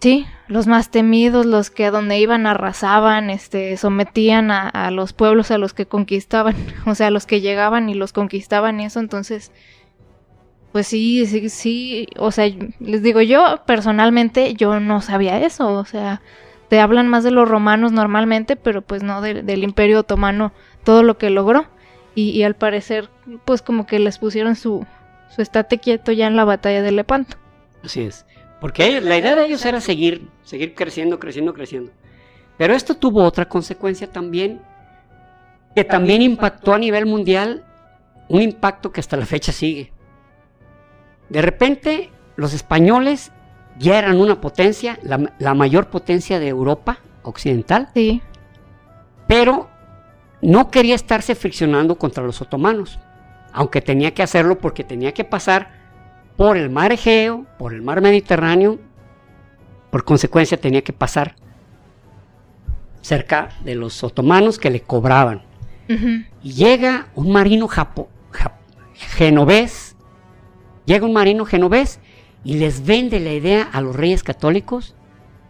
Sí, los más temidos, los que a donde iban arrasaban, este, sometían a, los pueblos a los que conquistaban, o sea, a los que llegaban y los conquistaban y eso, entonces, pues sí, sí, sí, o sea, les digo, yo personalmente yo no sabía eso, o sea, te hablan más de los romanos normalmente, pero pues no del imperio otomano, todo lo que logró. Y, al parecer, pues como que les pusieron su, su estate quieto ya en la batalla de Lepanto. Así es. Porque la idea de ellos era seguir, seguir creciendo, creciendo, creciendo. Pero esto tuvo otra consecuencia también, que también impactó a nivel mundial, un impacto que hasta la fecha sigue. De repente, los españoles ya eran una potencia, la, la mayor potencia de Europa occidental. Sí. Pero no quería estarse friccionando contra los otomanos, aunque tenía que hacerlo porque tenía que pasar por el mar Egeo, por el mar Mediterráneo, por consecuencia tenía que pasar cerca de los otomanos que le cobraban. Y llega un marino japo, genovés, llega un marino genovés y les vende la idea a los reyes católicos,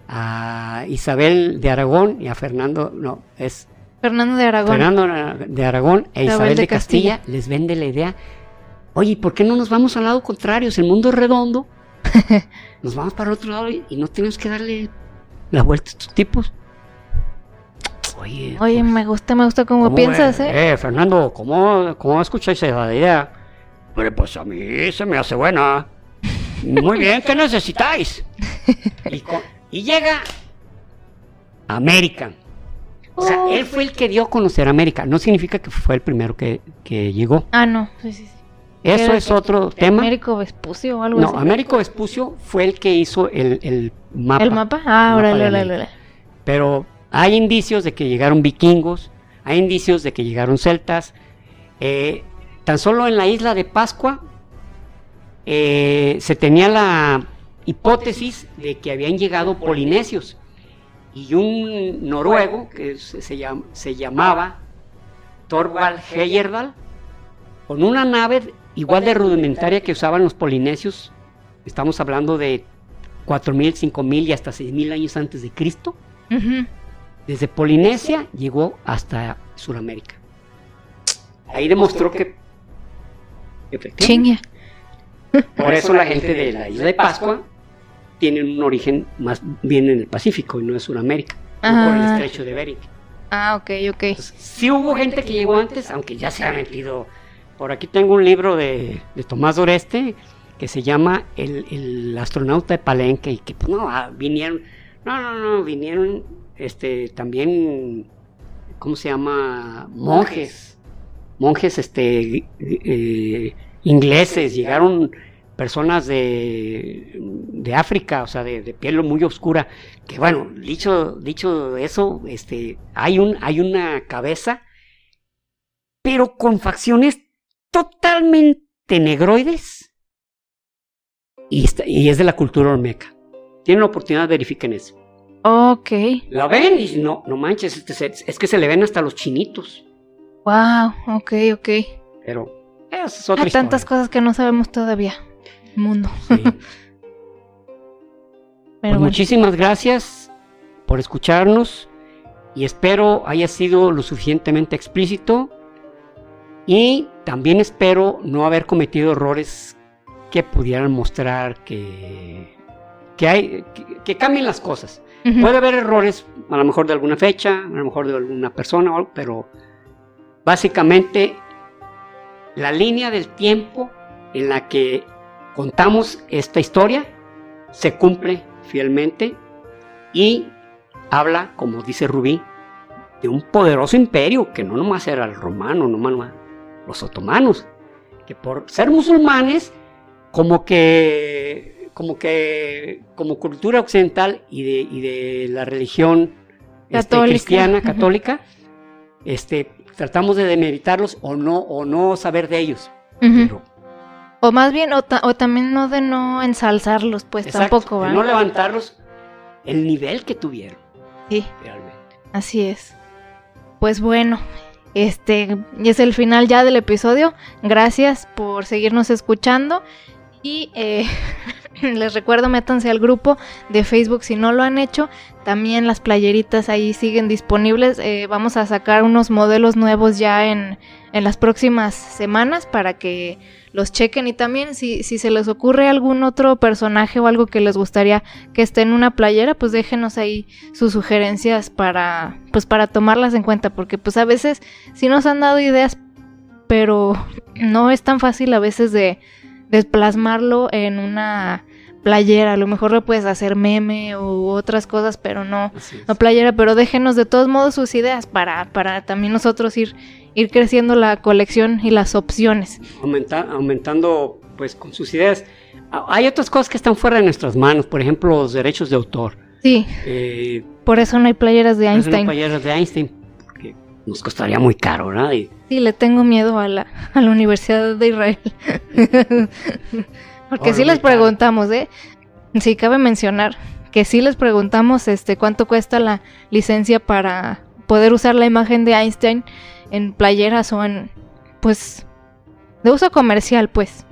a Isabel de Aragón y a Fernando, no, es Fernando de Aragón. Fernando de Aragón e Isabel de, Castilla, les vende la idea. Oye, ¿por qué no nos vamos al lado contrario? Si el mundo es redondo, nos vamos para el otro lado y, no tenemos que darle la vuelta a estos tipos. Oye, Oye pues, me gusta, me gusta cómo, piensas, ¿eh? ¿eh? Fernando, ¿cómo, cómo escucháis esa idea? pues a mí se me hace buena. Muy bien, ¿qué necesitáis? Y, y llega América. O sea, él fue el que dio a conocer América. No significa que fue el primero que, llegó. Ah, no. Sí, sí, sí. Eso es otro tema. Américo Vespucio o algo así. No, Américo Vespucio fue el que hizo el, mapa. ¿El mapa? Ah, órale, órale, Pero hay indicios de que llegaron vikingos, hay indicios de que llegaron celtas. Eh, tan solo en la isla de Pascua eh, se tenía la hipótesis de que habían llegado polinesios y un noruego que se, se, llamaba Thorvald Heyerdahl, con una nave igual de rudimentaria que usaban los polinesios, estamos hablando de 4.000, 5.000 y hasta 6.000 años antes de Cristo, desde Polinesia llegó hasta Sudamérica. Ahí demostró que... Chingue. Por eso la gente de la isla de Pascua tienen un origen más bien en el Pacífico y no en Sudamérica, por el estrecho de Bering. Ah, ok, ok. sí hubo gente que llegó antes, aunque ya se ha metido. Por aquí tengo un libro de, Tomás Doreste que se llama el, astronauta de Palenque y que pues, no, ah, vinieron, no, no, no, vinieron este también, ¿cómo se llama? Monjes, monjes este eh, ingleses, llegaron personas de, de África, o sea, de, piel muy oscura, que bueno, dicho, dicho eso, este, hay, un, hay una cabeza, pero con facciones totalmente de negroides y, está- y es de la cultura olmeca. Tienen la oportunidad, verifiquen eso. Ok. La ven y no, no manches, se- es que se le ven hasta los chinitos. Wow, ok, ok. Pero esa es otra Hay tantas cosas que no sabemos todavía. Mundo. Sí. Pero Pues bueno. muchísimas gracias por escucharnos y espero haya sido lo suficientemente explícito y también espero no haber cometido errores que pudieran mostrar que, que hay que, que cambien las cosas. Puede haber errores, a lo mejor de alguna fecha, a lo mejor de alguna persona, o algo, pero básicamente la línea del tiempo en la que contamos esta historia se cumple fielmente y habla, como dice Rubí, de un poderoso imperio que no nomás era el romano, no nomás los otomanos, que por ser musulmanes, como que, como que, como cultura occidental y de, y de la religión este, Católica. cristiana, católica, este, tratamos de demeritarlos o no, o no saber de ellos. Pero, O más bien, o, ta- o también no de no ensalzarlos, pues exacto, tampoco, ¿verdad? no levantarlos el nivel que tuvieron Sí, realmente. así es. Pues bueno, este es el final ya del episodio. Gracias por seguirnos escuchando. Y eh, les recuerdo, métanse al grupo de Facebook si no lo han hecho. También las playeritas ahí siguen disponibles. Eh, vamos a sacar unos modelos nuevos ya en, en las próximas semanas para que los chequen. Y también si, si se les ocurre algún otro personaje o algo que les gustaría que esté en una playera, pues déjenos ahí sus sugerencias para pues para tomarlas en cuenta. Porque pues a veces sí nos han dado ideas, pero no es tan fácil a veces de de plasmarlo en una playera. A lo mejor lo puedes hacer meme u otras cosas, pero no, no playera. Pero déjenos de todos modos sus ideas para, para también nosotros ir, ir creciendo la colección y las opciones. Aumenta- aumentando pues con sus ideas. Ah, Hay otras cosas que están fuera de nuestras manos, por ejemplo, los derechos de autor. Sí, Eh, por eso no hay playeras de hacer una Einstein. playera de Einstein, porque nos costaría muy caro, ¿verdad? Y- Sí, le tengo miedo a la, a la Universidad de Israel. Porque sí les preguntamos, ¿eh? Sí, cabe mencionar que sí les preguntamos este cuánto cuesta la licencia para poder usar la imagen de Einstein en playeras o en, pues, de uso comercial, pues.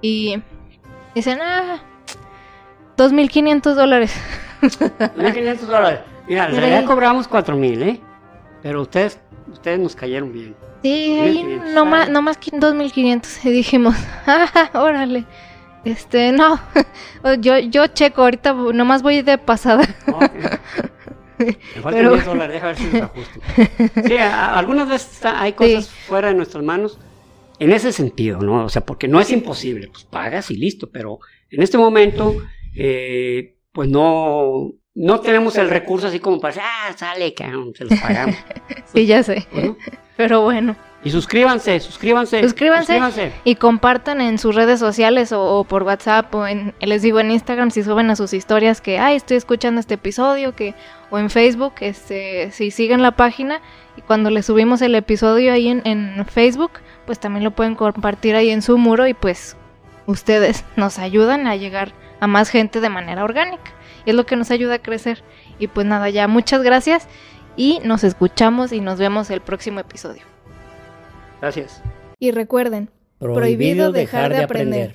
Y dicen, ah, 2.500 dólares. 1.500 dólares. Mira, en realidad cobramos 4.000, ¿eh? Pero ustedes, ustedes nos cayeron bien. Sí, ahí 1500, no más, ah. no más que 2500 y dijimos, ah, órale. Este, no, yo, yo checo ahorita, nomás voy de pasada. ¿no? Me faltan Pero- 10 dólares, deja ver si los ajusto. Sí, a- a- algunas veces hay cosas fuera de nuestras manos en ese sentido, ¿no? O sea, porque no es imposible, pues pagas y listo, pero en este momento, eh, pues no, no tenemos el recurso así como para decir, ah, sale, cabrón, se los pagamos. Sí, ya sé. ¿no? Pero bueno. Y suscríbanse, suscríbanse. Suscríbanse. Y compartan en sus redes sociales o, o por WhatsApp o en, les digo en Instagram si suben a sus historias que, ay, estoy escuchando este episodio, que, o en Facebook, este, si siguen la página y cuando les subimos el episodio ahí en, en Facebook, pues también lo pueden compartir ahí en su muro y pues ustedes nos ayudan a llegar a más gente de manera orgánica. Y es lo que nos ayuda a crecer. Y pues nada, ya muchas gracias y nos escuchamos y nos vemos el próximo episodio. Gracias. Y recuerden, Prohibido dejar de aprender.